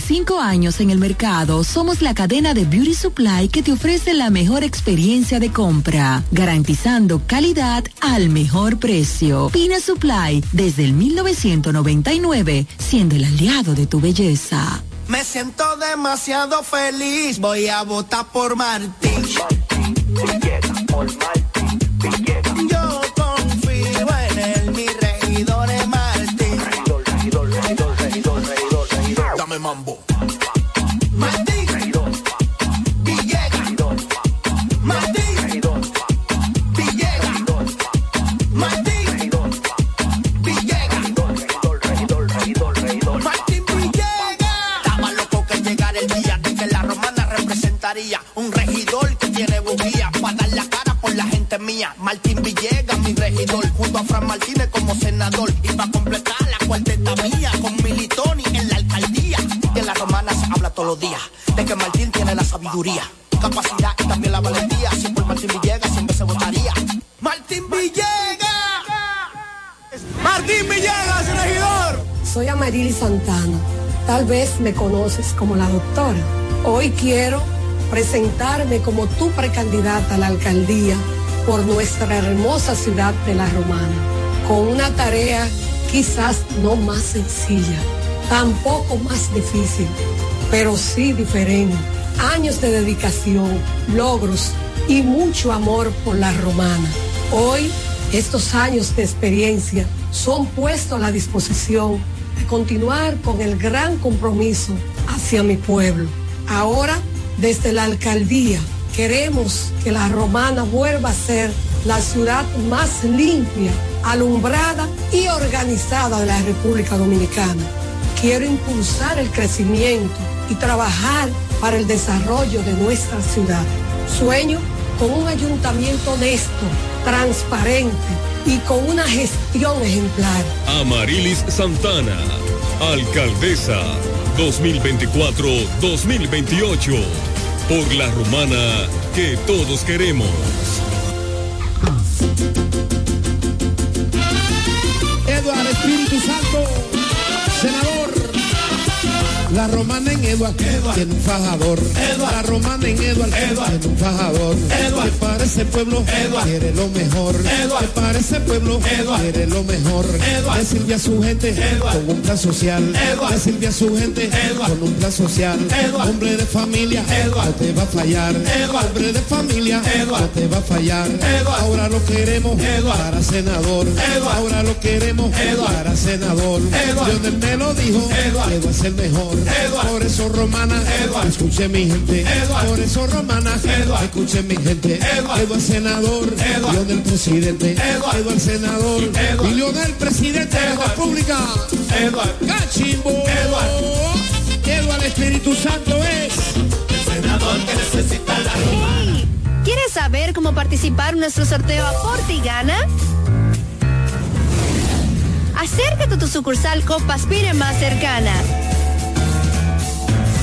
años en el mercado, somos la cadena de Beauty Supply que te ofrece la mejor experiencia de compra, garantizando calidad al mejor precio. Pina Supply, desde el 1999, siendo el aliado de tu belleza. Me siento demasiado feliz, voy a votar por Martín. Yo como la doctora. Hoy quiero presentarme como tu precandidata a la alcaldía por nuestra hermosa ciudad de La Romana, con una tarea quizás no más sencilla, tampoco más difícil, pero sí diferente. Años de dedicación, logros y mucho amor por La Romana. Hoy, estos años de experiencia son puestos a la disposición de continuar con el gran compromiso hacia mi pueblo. Ahora, desde la alcaldía, queremos que la romana vuelva a ser la ciudad más limpia, alumbrada y organizada de la República Dominicana. Quiero impulsar el crecimiento y trabajar para el desarrollo de nuestra ciudad. Sueño con un ayuntamiento honesto, transparente y con una gestión ejemplar. Amarilis Santana, alcaldesa 2024-2028, por la romana que todos queremos. Eduardo Espíritu Santo, senador. La romana en Eduard tiene un fajador. La romana en Eduard tiene un fajador. Que para ese pueblo quiere lo mejor. Que para ese pueblo quiere lo mejor. Le sirve a su gente con un plan social. Le sirve a su gente con un plan social. Hombre de familia, no te va a fallar. Hombre de familia, no te va a fallar. Ahora lo queremos para senador. Ahora lo queremos para senador. Lionel me lo dijo, que va a ser mejor. Por eso romana, escuche mi gente. Por eso romana, escuche mi gente. Eduardo. Senador, Lionel presidente. Eduardo. Senador, y Lionel presidente de la República. Cachimbo. Eduardo. Espíritu Santo es. El senador que necesita la Hey, ¿Quieres saber cómo participar en nuestro sorteo Aporte y Gana? Acércate a tu sucursal Copa Aspire más cercana.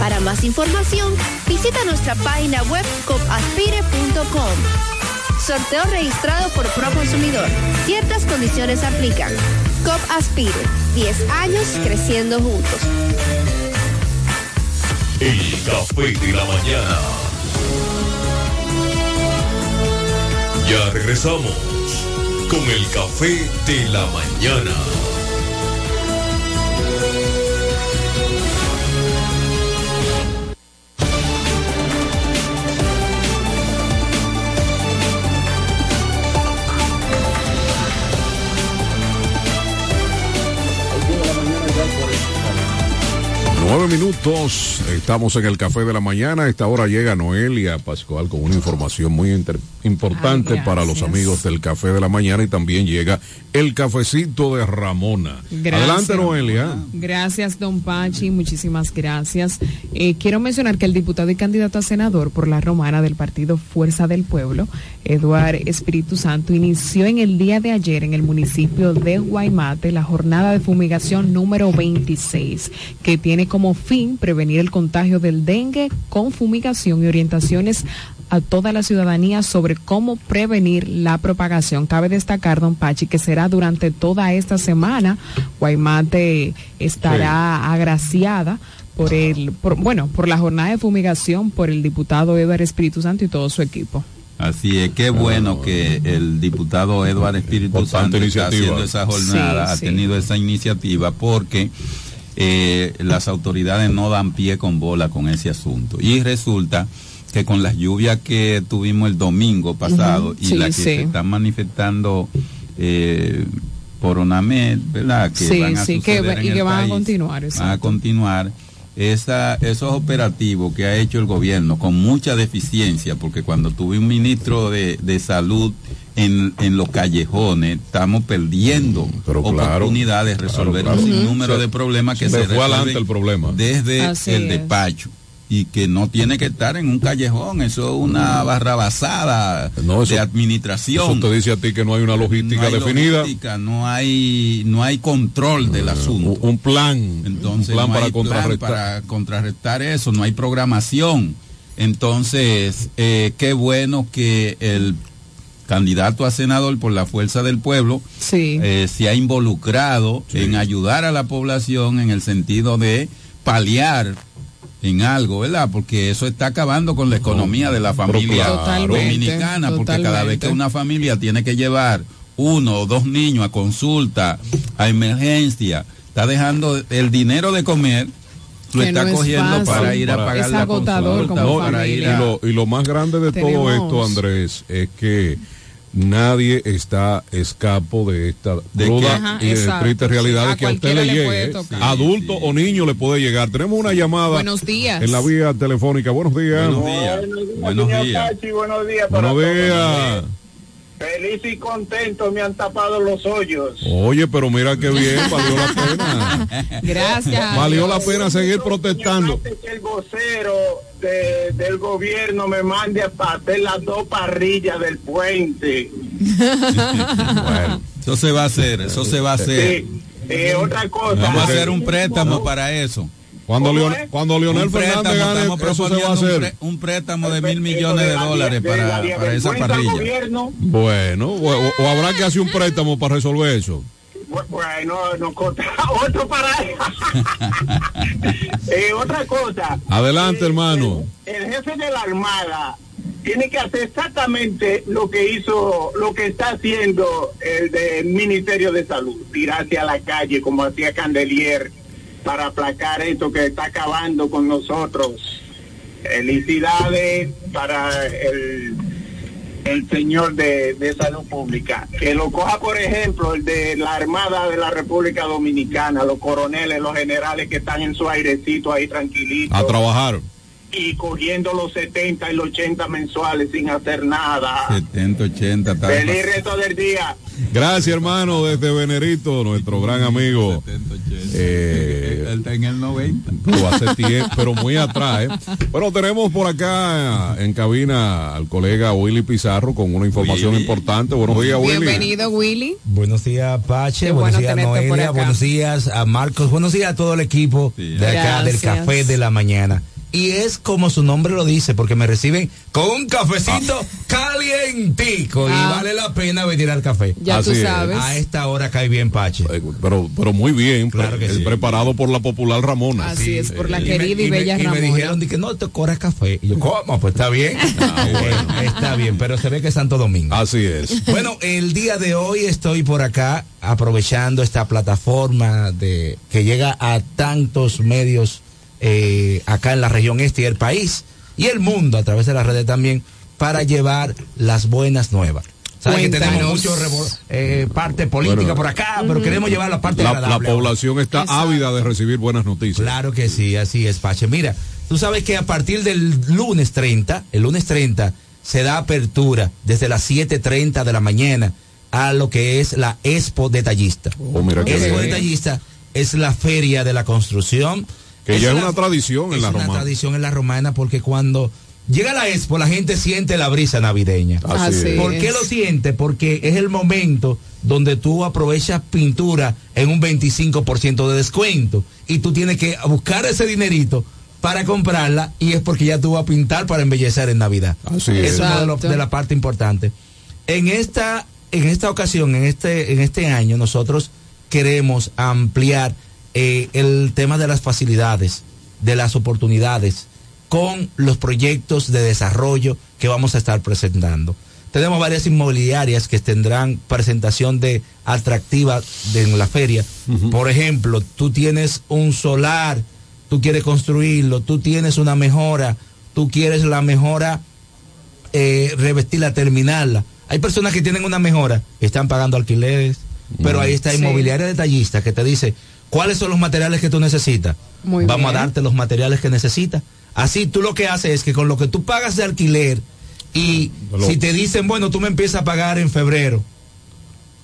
Para más información, visita nuestra página web copaspire.com. Sorteo registrado por Proconsumidor. Ciertas condiciones aplican. COP Aspire. 10 años creciendo juntos. El café de la mañana. Ya regresamos con el café de la mañana. Nueve minutos, estamos en el café de la mañana. A esta hora llega Noelia Pascual con una información muy inter- importante Ay, para los amigos del café de la mañana y también llega el cafecito de Ramona. Gracias. Adelante, Noelia. Gracias, don Pachi, muchísimas gracias. Eh, quiero mencionar que el diputado y candidato a senador por la romana del partido Fuerza del Pueblo, Eduard Espíritu Santo, inició en el día de ayer en el municipio de Guaymate la jornada de fumigación número 26, que tiene como fin prevenir el contagio del dengue con fumigación y orientaciones a toda la ciudadanía sobre cómo prevenir la propagación. Cabe destacar, don Pachi, que será durante toda esta semana. Guaymate estará agraciada por el, por, bueno, por la jornada de fumigación por el diputado Eduardo Espíritu Santo y todo su equipo. Así es, qué bueno que el diputado Eduardo Espíritu Santo está haciendo esa jornada, Sí, ha sí. tenido esa iniciativa porque eh, las autoridades no dan pie con bola con ese asunto. Y resulta que con las lluvias que tuvimos el domingo pasado y sí, las que sí. se están manifestando eh, por ONAMED, ¿verdad? Que Sí, van a sí, que y que van a continuar, Van a continuar. Esa, esos operativos que ha hecho el gobierno con mucha deficiencia, porque cuando tuve un ministro de, de salud en, en los callejones, estamos perdiendo claro, oportunidades de resolver claro. un Ujú. sinnúmero Se- de problemas que se resuelven el problema. desde Así el es. despacho y que no tiene que estar en un callejón, eso es una barrabasada No, eso- de administración. Eso te dice a ti que no hay una logística No hay definida. logística, no hay no hay control del asunto. Un plan. Entonces, un plan no para hay plan contrarrestar. para contrarrestar eso, no hay programación. Entonces, eh, qué bueno que el candidato a senador por la fuerza del pueblo eh, se ha involucrado en ayudar a la población en el sentido de paliar en algo, ¿verdad? Porque eso está acabando con la economía de la familia. Totalmente, dominicana, porque cada vez que una familia tiene que llevar uno o dos niños a consulta, a emergencia, está dejando el dinero de comer, lo Que está no cogiendo para ir a pagar Es la agotador consulta, para ir y, a- lo, y lo más grande de todo esto, Andrés, es que nadie está escapo de esta ¿De cruda? Ajá, y de sí. realidades A que a usted le llegue, tocar. adulto o niño le puede llegar. Tenemos una llamada Buenos días. en la vía telefónica. Buenos días. Buenos días. Buenos días. Pachi, buenos días. para Buenos días. Feliz y contento me han tapado los hoyos. Oye, pero mira qué bien, valió la pena. *laughs* Gracias. Valió la pena seguir protestando. Antes que el vocero de- del gobierno me mande a hacer las dos parrillas del puente. *laughs* Bueno, eso se va a hacer, eso se va a hacer. Sí. Eh, otra cosa. Vamos a hacer un préstamo para eso. Cuando, Leon- cuando Leonel Un Fernández préstamo, gane, eso se va a hacer. Un préstamo de mil millones de dólares para, para esa parrilla. gobierno, Bueno, o, o habrá que hacer un *laughs* préstamo para resolver eso. bu- bueno, no contra *laughs* otro para *laughs* Eh, otra cosa. Adelante, hermano. el jefe de la Armada tiene que hacer exactamente lo que hizo, lo que está haciendo el del Ministerio de Salud, tirarse a la calle como hacía Candelier para aplacar esto que está acabando con nosotros. Felicidades para el, el señor de, de salud pública. Que lo coja, por ejemplo, el de la Armada de la República Dominicana, los coroneles, los generales que están en su airecito ahí tranquilitos A trabajar. Y cogiendo los 70 y los 80 mensuales sin hacer nada. 70, 80, está Feliz resto del día. Gracias, hermano, desde Venerito, nuestro gran amigo. Eh, Él está en el 90. pero hace tiempo, pero muy atrás. ¿eh? Bueno, tenemos por acá en cabina al colega Willy Pizarro con una información importante. Buenos días, Willy. Bienvenido, Willy. Buenos días, Pache. Qué buenos bueno días, Noelia. Buenos días a Marcos. Buenos días a todo el equipo de acá del. Café de la Mañana. Y es como su nombre lo dice, porque me reciben con un cafecito calientico. Y Ah. vale la pena venir al café. Ya tú es. sabes. A esta hora cae bien, Pache. Eh, Pero, pero muy bien, Claro que pre- sí. preparado por la popular Ramona. Así es, por la Y me- querida y, y me- bella y me Ramona. dijeron que no te corras café. Y yo, ¿cómo? Pues *laughs* está bien. bueno, está bien, pero se ve que es Santo Domingo. Así es. Bueno, el día de hoy estoy por acá aprovechando esta plataforma de que llega a tantos medios eh, acá en la región este y el país y el mundo a través de las redes también para llevar las buenas nuevas. Sabes que tenemos mucho eh, parte política Bueno, por acá, pero queremos llevar la parte La, la población está ávida de recibir buenas noticias. Claro que sí, así es, Pache. Mira, tú sabes que a partir del lunes 30, el lunes 30, se da apertura desde las 7.30 de la mañana a lo que es la Expo Detallista. Oh, mira Expo bien. Detallista es la feria de la construcción. Que ya es la- una tradición en es la una romana. tradición en la romana porque cuando llega la Expo la gente siente la brisa navideña. Así Así ¿Por es. qué lo siente? Porque es el momento donde tú aprovechas pintura en un 25% de descuento y tú tienes que buscar ese dinerito para comprarla y es porque ya tú vas a pintar para embellecer en Navidad. Así es es. una de, lo- de la parte importante. En esta, en esta ocasión, en este, en este año, nosotros queremos ampliar eh, el tema de las facilidades, de las oportunidades, con los proyectos de desarrollo que vamos a estar presentando. Tenemos varias inmobiliarias que tendrán presentación de atractiva de- en la feria. Por ejemplo, tú tienes un solar, tú quieres construirlo, tú tienes una mejora, tú quieres la mejora eh, revestirla, terminarla. Hay personas que tienen una mejora, están pagando alquileres, pero ahí está Sí. inmobiliaria detallista que te dice cuáles son los materiales que tú necesitas. Muy Vamos bien. a darte los materiales que necesitas. Así tú lo que haces es que con lo que tú pagas de alquiler y Lo- si te dicen, bueno, tú me empiezas a pagar en febrero,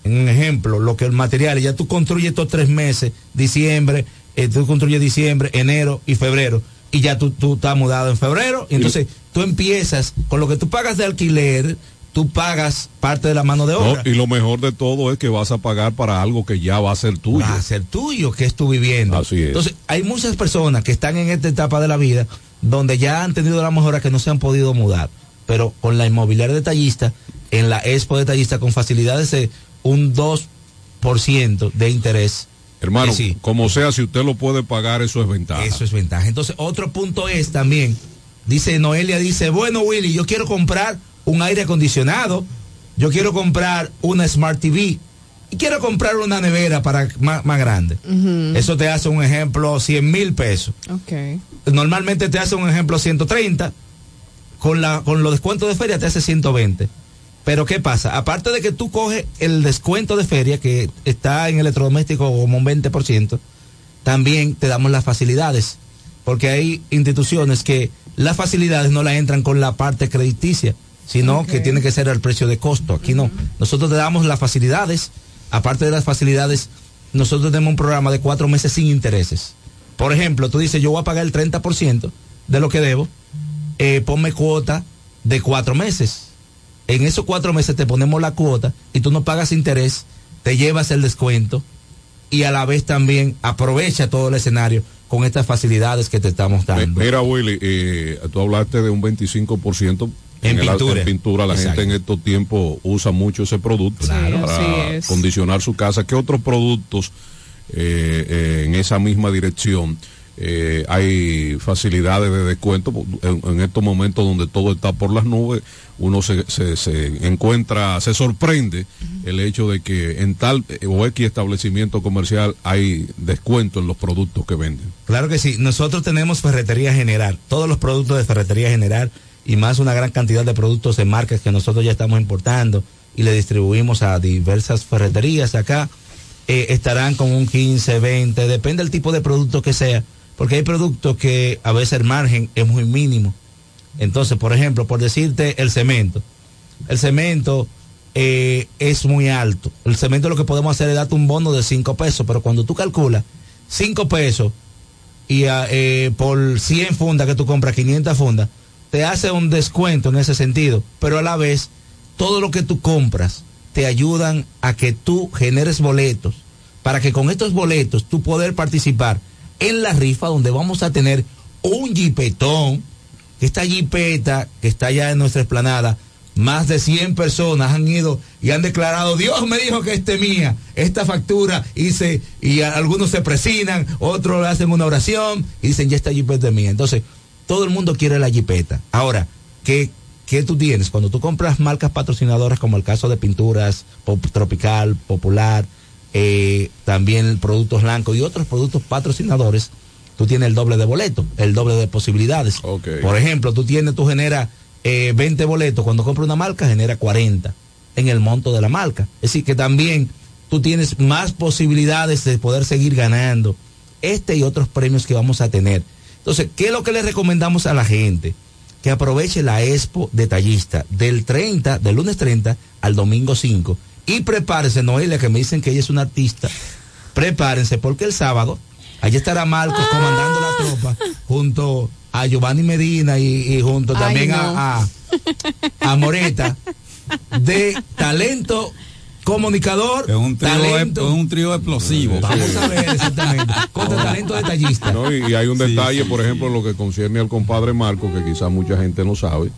en un ejemplo, lo que el material, ya tú construyes estos tres meses, diciembre, eh, tú construyes diciembre, enero y febrero, y ya tú, tú estás mudado en febrero, y entonces tú empiezas, con lo que tú pagas de alquiler, tú pagas parte de la mano de No, obra. y lo mejor de todo es que vas a pagar para algo que ya va a ser tuyo. Va a ser tuyo, que es tu vivienda. Así es. Entonces, hay muchas personas que están en esta etapa de la vida donde ya han tenido la mejora que no se han podido mudar, pero con la inmobiliaria detallista, en la expo detallista, con facilidades de un 2% de interés. Hermano, sí, como sea, si usted lo puede pagar, eso es ventaja. eso es ventaja. Entonces, otro punto es también, dice Noelia, dice, bueno, Willy, yo quiero comprar un aire acondicionado, yo quiero comprar una Smart TV y quiero comprar una nevera para más, más grande. Eso te hace un ejemplo 100 mil pesos. Ok. Normalmente te hace un ejemplo 130, con, la, con los descuentos de feria te hace 120. Pero ¿qué pasa? Aparte de que tú coges el descuento de feria, que está en electrodoméstico como un 20%, también te damos las facilidades. Porque hay instituciones que las facilidades no las entran con la parte crediticia, sino que tiene que ser al precio de costo. Aquí no. Nosotros te damos las facilidades. Aparte de las facilidades, nosotros tenemos un programa de cuatro meses sin intereses. Por ejemplo, tú dices, yo voy a pagar el 30% de lo que debo, eh, ponme cuota de cuatro meses. En esos cuatro meses te ponemos la cuota y tú no pagas interés, te llevas el descuento y a la vez también aprovecha todo el escenario con estas facilidades que te estamos dando. Mira, Willy, eh, tú hablaste de un 25% En el- pintura. en pintura. La Exacto. gente en estos tiempos usa mucho ese producto Claro. para es. condicionar su casa. ¿Qué otros productos eh, eh, en esa misma dirección? eh, hay facilidades de descuento en, en estos momentos donde todo está por las nubes uno se, se, se encuentra se sorprende el hecho de que en tal o X establecimiento comercial hay descuento en los productos que venden Claro que sí. Nosotros tenemos Ferretería General. Todos los productos de Ferretería General y más una gran cantidad de productos de marcas que nosotros ya estamos importando y le distribuimos a diversas ferreterías acá. eh, estarán con un 15, 20, depende del tipo de producto que sea. Porque hay productos que a veces el margen es muy mínimo. Entonces, por ejemplo, por decirte el cemento. El cemento eh, es muy alto. El cemento lo que podemos hacer es darte un bono de 5 pesos, pero cuando tú calculas 5 pesos y ah, eh, por 100 fundas que tú compras, 500 fundas, te hace un descuento en ese sentido, pero a la vez todo lo que tú compras te ayudan a que tú generes boletos, para que con estos boletos tú poder participar en la rifa donde vamos a tener un jipetón, que esta jipeta que está allá en nuestra explanada, más de 100 personas han ido y han declarado, Dios me dijo que esta es mía, esta factura, y, se, y algunos se presinan, otros hacen una oración y dicen, ya esta jipeta es mía. Entonces, todo el mundo quiere la jipeta. Ahora, ¿qué, qué tú tienes? Cuando tú compras marcas patrocinadoras, como el caso de pinturas, Pop- Tropical, Popular, eh, también productos blancos y otros productos patrocinadores, tú tienes el doble de boleto, el doble de posibilidades. Por ejemplo, tú tienes, tú generas eh, 20 boletos, cuando compras una marca genera 40. en el monto de la marca. Es decir, que también tú tienes más posibilidades de poder seguir ganando este y otros premios que vamos a tener. Entonces, ¿qué es lo que le recomendamos a la gente? Que aproveche la expo detallista del 30, del lunes 30 al domingo 5. Y prepárense, Noelia, que me dicen que ella es una artista. Prepárense, porque el sábado, allí estará Marcos comandando la tropa, junto a Giovanni Medina y, y junto Ay, también no. a, a, a Moreta, de talento comunicador, Es un trío, talento. es un trío explosivo. Vamos a ver exactamente. *laughs* Contra talento detallista. No, y, y hay un detalle, por ejemplo, en lo que concierne al compadre Marco, que quizás mucha gente no sabe,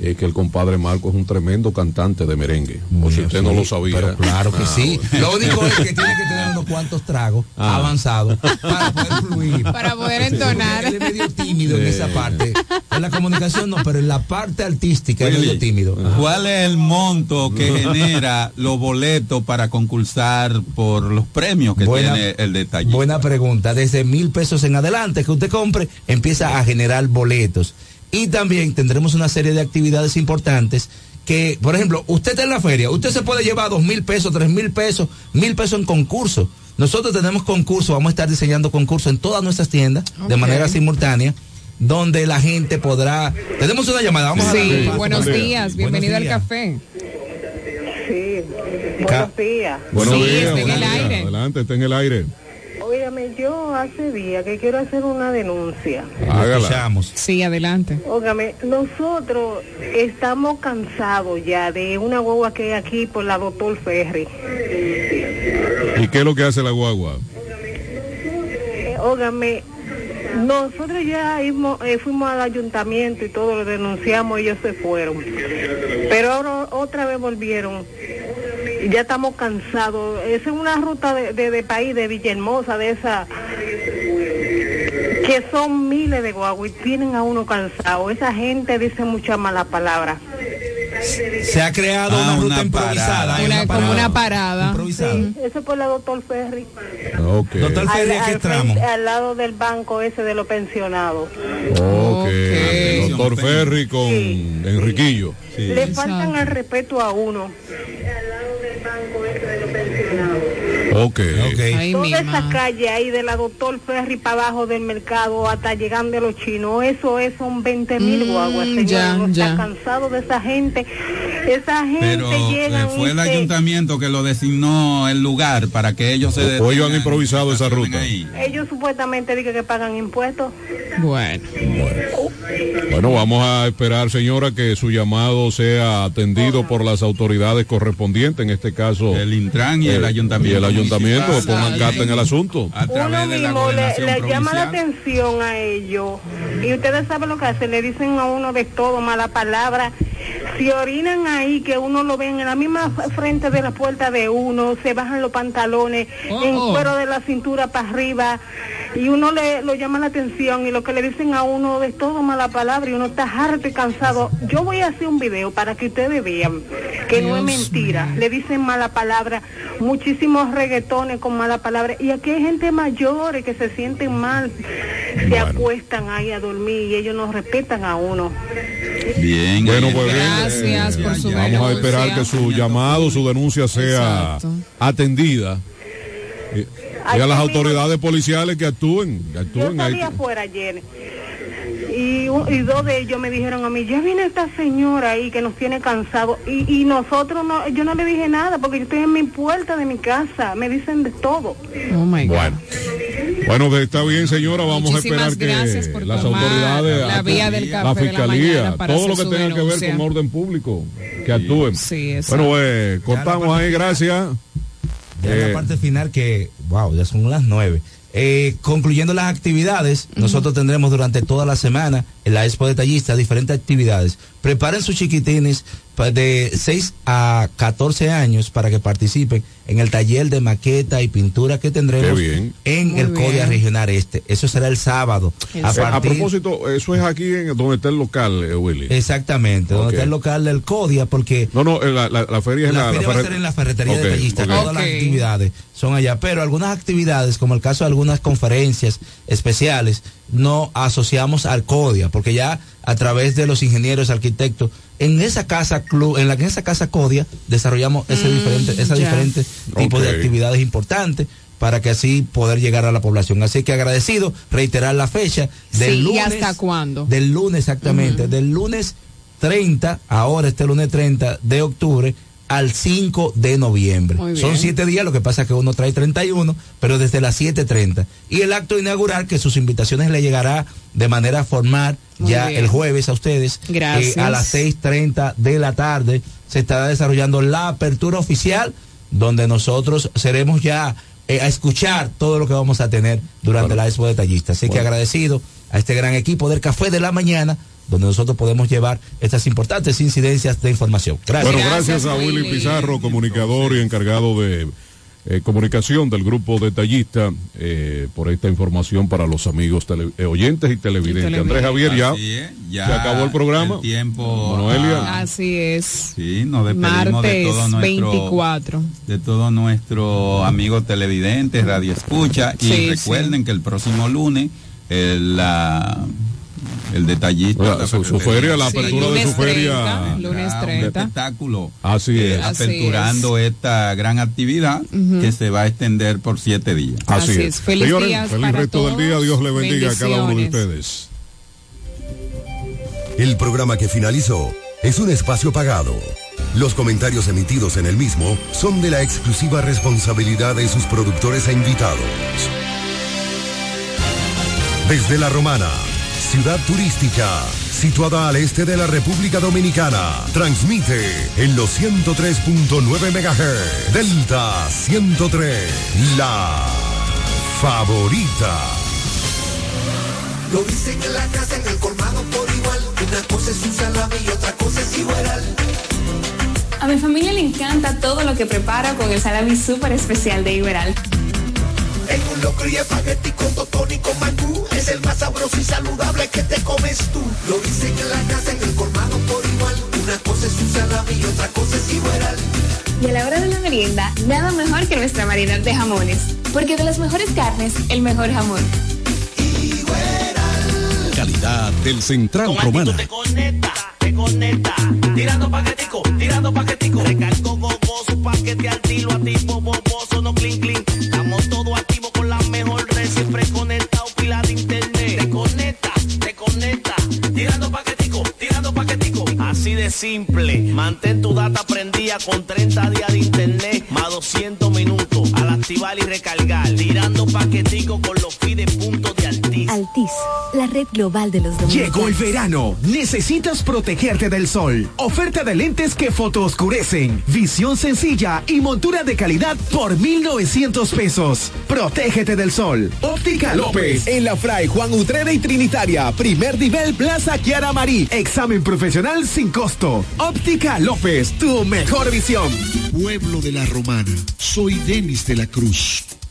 es que el compadre Marco es un tremendo cantante de merengue. o si usted no lo sabía. Pero claro que Ah, sí. bueno. Lo único es que tiene que tener *laughs* unos cuantos tragos Ah. avanzados para poder fluir. *laughs* Para poder entonar. Él es medio tímido en esa parte. En la comunicación no, pero en la parte artística es medio tímido. ¿Cuál es el monto que genera los boletos para concursar por los premios que Buena- tiene el detalle? Buena pregunta. Desde mil pesos en adelante que usted compre, empieza a generar boletos. Y también tendremos una serie de actividades importantes que, por ejemplo, usted está en la feria, usted se puede llevar dos mil pesos, tres mil pesos, mil pesos en concurso. Nosotros tenemos concurso, vamos a estar diseñando concursos en todas nuestras tiendas de manera simultánea, donde la gente podrá. Tenemos una llamada, vamos a Sí, darle paso. buenos Buenos días, bienvenido al días. café. Sí, buenos días. Buenos Sí, días, está en el aire. Adelante, está en el aire. Óigame, yo hace días que quiero hacer una denuncia. Hágala. Sí, adelante. Óigame, nosotros estamos cansados ya de una guagua que hay aquí por la doctor Ferry. ¿Y qué es lo que hace la guagua? Eh, Óigame, nosotros ya eh, fuimos al ayuntamiento y todo lo denunciamos, ellos se fueron. Pero ahora otra vez volvieron. Y Ya estamos cansados. Esa es una ruta de, de- de país, de Villahermosa, de esa, que son miles de guaguas y tienen a uno cansado. Esa gente dice muchas malas palabras. Se ha creado Ah, una ruta una improvisada. parada. Una, como una parada. improvisada. Sí, eso es por la doctor Ferry. Ok. Doctor Ferry, ¿a qué al, tramo? frente- al lado del banco ese de los pensionados. Ok. El doctor Ferry con Sí. Enriquillo. Le faltan el respeto a uno. Ok. Ay, Toda esa calle ahí de la doctor Ferry para abajo del mercado hasta llegando a los chinos, eso es, son 20 mil Mm, guaguas, señor. ya, Uno está ya. cansado de esa gente. Esa gente Pero eh, llega fue el ayuntamiento que lo designó el lugar para que ellos se O ellos han improvisado esa ruta. ahí. Ellos supuestamente dicen que pagan impuestos. Bueno. Bueno, vamos a esperar, señora, que su llamado sea atendido por las autoridades correspondientes, en este caso El Intran y el eh, ayuntamiento Y el ayuntamiento municipal. pongan carta en el asunto. A Uno través de la mismo le, llama la atención a ellos. Y ustedes saben lo que hacen, le dicen a uno de todo, mala palabra. Si orinan ahí, que uno lo ven en la misma frente de la puerta de uno, se bajan los pantalones, Oh, en oh. cuero de la cintura para arriba, y uno le lo llama la atención, y lo que le dicen a uno de todo, mala palabra, y uno está harto y cansado. Yo voy a hacer un video para que ustedes vean que no es mentira. Le dicen mala palabra, muchísimos reggaetones con mala palabra. Y aquí hay gente mayores que se sienten mal, se acuestan ahí a dormir y ellos no respetan a uno. Bien. Bueno, pues. Gracias eh, por su Vamos a esperar que su llamado, su denuncia sea Exacto. atendida. Y, a las autoridades policiales que actúen, que Yo actúen. Salí afuera ayer y, y dos de ellos me dijeron a mí, ya viene esta señora ahí que nos tiene cansado y, y nosotros no, yo no le dije nada porque yo estoy en mi puerta de mi casa, me dicen de todo. Oh my God. Bueno. Bueno, está bien, señora. Vamos Muchísimas a esperar que las autoridades, la vía del café la fiscalía, todo lo que tenga que ver con orden público, que actúen. Sí, bueno, pues cortamos ahí, gracias. Ya en Eh, la parte final que, wow, ya son las nueve. Eh, concluyendo las actividades, nosotros tendremos durante toda la semana en la Expo Detallista diferentes actividades. Preparen sus chiquitines de 6 a 14 años para que participen en el taller de maqueta y pintura que tendremos bien. en Muy el. CODIA Regional Este. Eso será el sábado. El A, eh, a partir- propósito, eso es aquí en donde está el local, eh, Willy. Exactamente, donde está el local del CODIA, porque no, no, la, la- la feria es en la, la, feria la va a ser en la ferretería Ok, detallista. ok. Todas las actividades son allá. Pero algunas actividades, como el caso de algunas conferencias especiales, no asociamos al CODIA, porque ya a través de los ingenieros, arquitectos, en esa casa club, en la en esa casa CODIA desarrollamos ese Mm, diferente, esas ya. diferentes tipos de actividades importantes para que así poder llegar a la población. Así que agradecido, reiterar la fecha del Sí, ¿y lunes. hasta cuándo? Del lunes, exactamente. Del lunes 30, ahora este lunes 30 de octubre al 5 de noviembre. Son siete días, lo que pasa es que uno trae 31, pero desde las 7.30. Y el acto inaugural, que sus invitaciones le llegará de manera formal Muy ya bien. el jueves a ustedes. Gracias. eh, a las 6.30 de la tarde se estará desarrollando la apertura oficial, donde nosotros seremos ya eh, a escuchar todo lo que vamos a tener durante la Expo Detallista. Así que agradecido a este gran equipo del Café de la Mañana, donde nosotros podemos llevar estas importantes incidencias de información. Gracias. Bueno, gracias, a Willy Pizarro, comunicador y encargado de eh, comunicación del grupo detallista, eh, por esta información para los amigos tele- eh, oyentes y televidentes. Andrés Javier, ya, es, ya se acabó el programa. el tiempo. Así es. Sí, nos despedimos de Martes todo nuestro 24. de todos nuestros amigos televidentes, radio escucha y Sí, recuerden que el próximo lunes la el detallista Ah, su- su feria, la Sí, apertura de su feria. 30, lunes un 30. espectáculo Así eh, es. Así aperturando esta gran actividad que se va a extender por siete días. Así, Así es. es. Feliz Señores, días feliz para resto del día. Dios le bendiga a cada uno de ustedes. El programa que finalizó es un espacio pagado. Los comentarios emitidos en el mismo son de la exclusiva responsabilidad de sus productores e invitados. Desde La Romana, ciudad turística, situada al este de la República Dominicana, transmite en los 103.9 MHz, Delta 103, la favorita. Lo dicen en la casa, en el colmado por igual. Una cosa es un salami y otra cosa es igual. A mi familia le encanta todo lo que preparo con el salami súper especial de Iberal. En un locro y espagueti con totón y con mangú. Es el más sabroso y saludable que te comes tú. Lo dicen en la casa, en el colmado por igual. Una cosa es un salami y otra cosa es igual. Y a la hora de la merienda, nada mejor que nuestra variedad de jamones. Porque de las mejores carnes, el mejor jamón. Calidad del Central Romana. te conecta, te conecta. Tirando paquetico, tirando paquetico. Recargo gogoso, paquete al tiro, activo, boboso, no clean, clean. Así de simple. Mantén tu data prendida con 30 días de internet, más 200 minutos. Al activar y recargar. Tirando paquetico con los Altiz. Altis, la red global de los dominicanos. Llegó el verano. Necesitas protegerte del sol. Oferta de lentes que fotooscurecen. Visión sencilla y montura de calidad por 1,900 pesos. Protégete del sol. Óptica López. En la Fray Juan Utrera y Trinitaria. Primer nivel Plaza Kiara Marí. Examen profesional sin costo. Óptica López. Tu mejor visión. Pueblo de la Romana, soy Denis de la Cruz,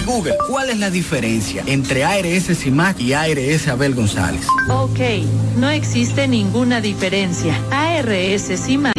Google, ¿cuál es la diferencia entre ARS CIMAC y ARS Abel González? Ok, no existe ninguna diferencia. ARS CIMA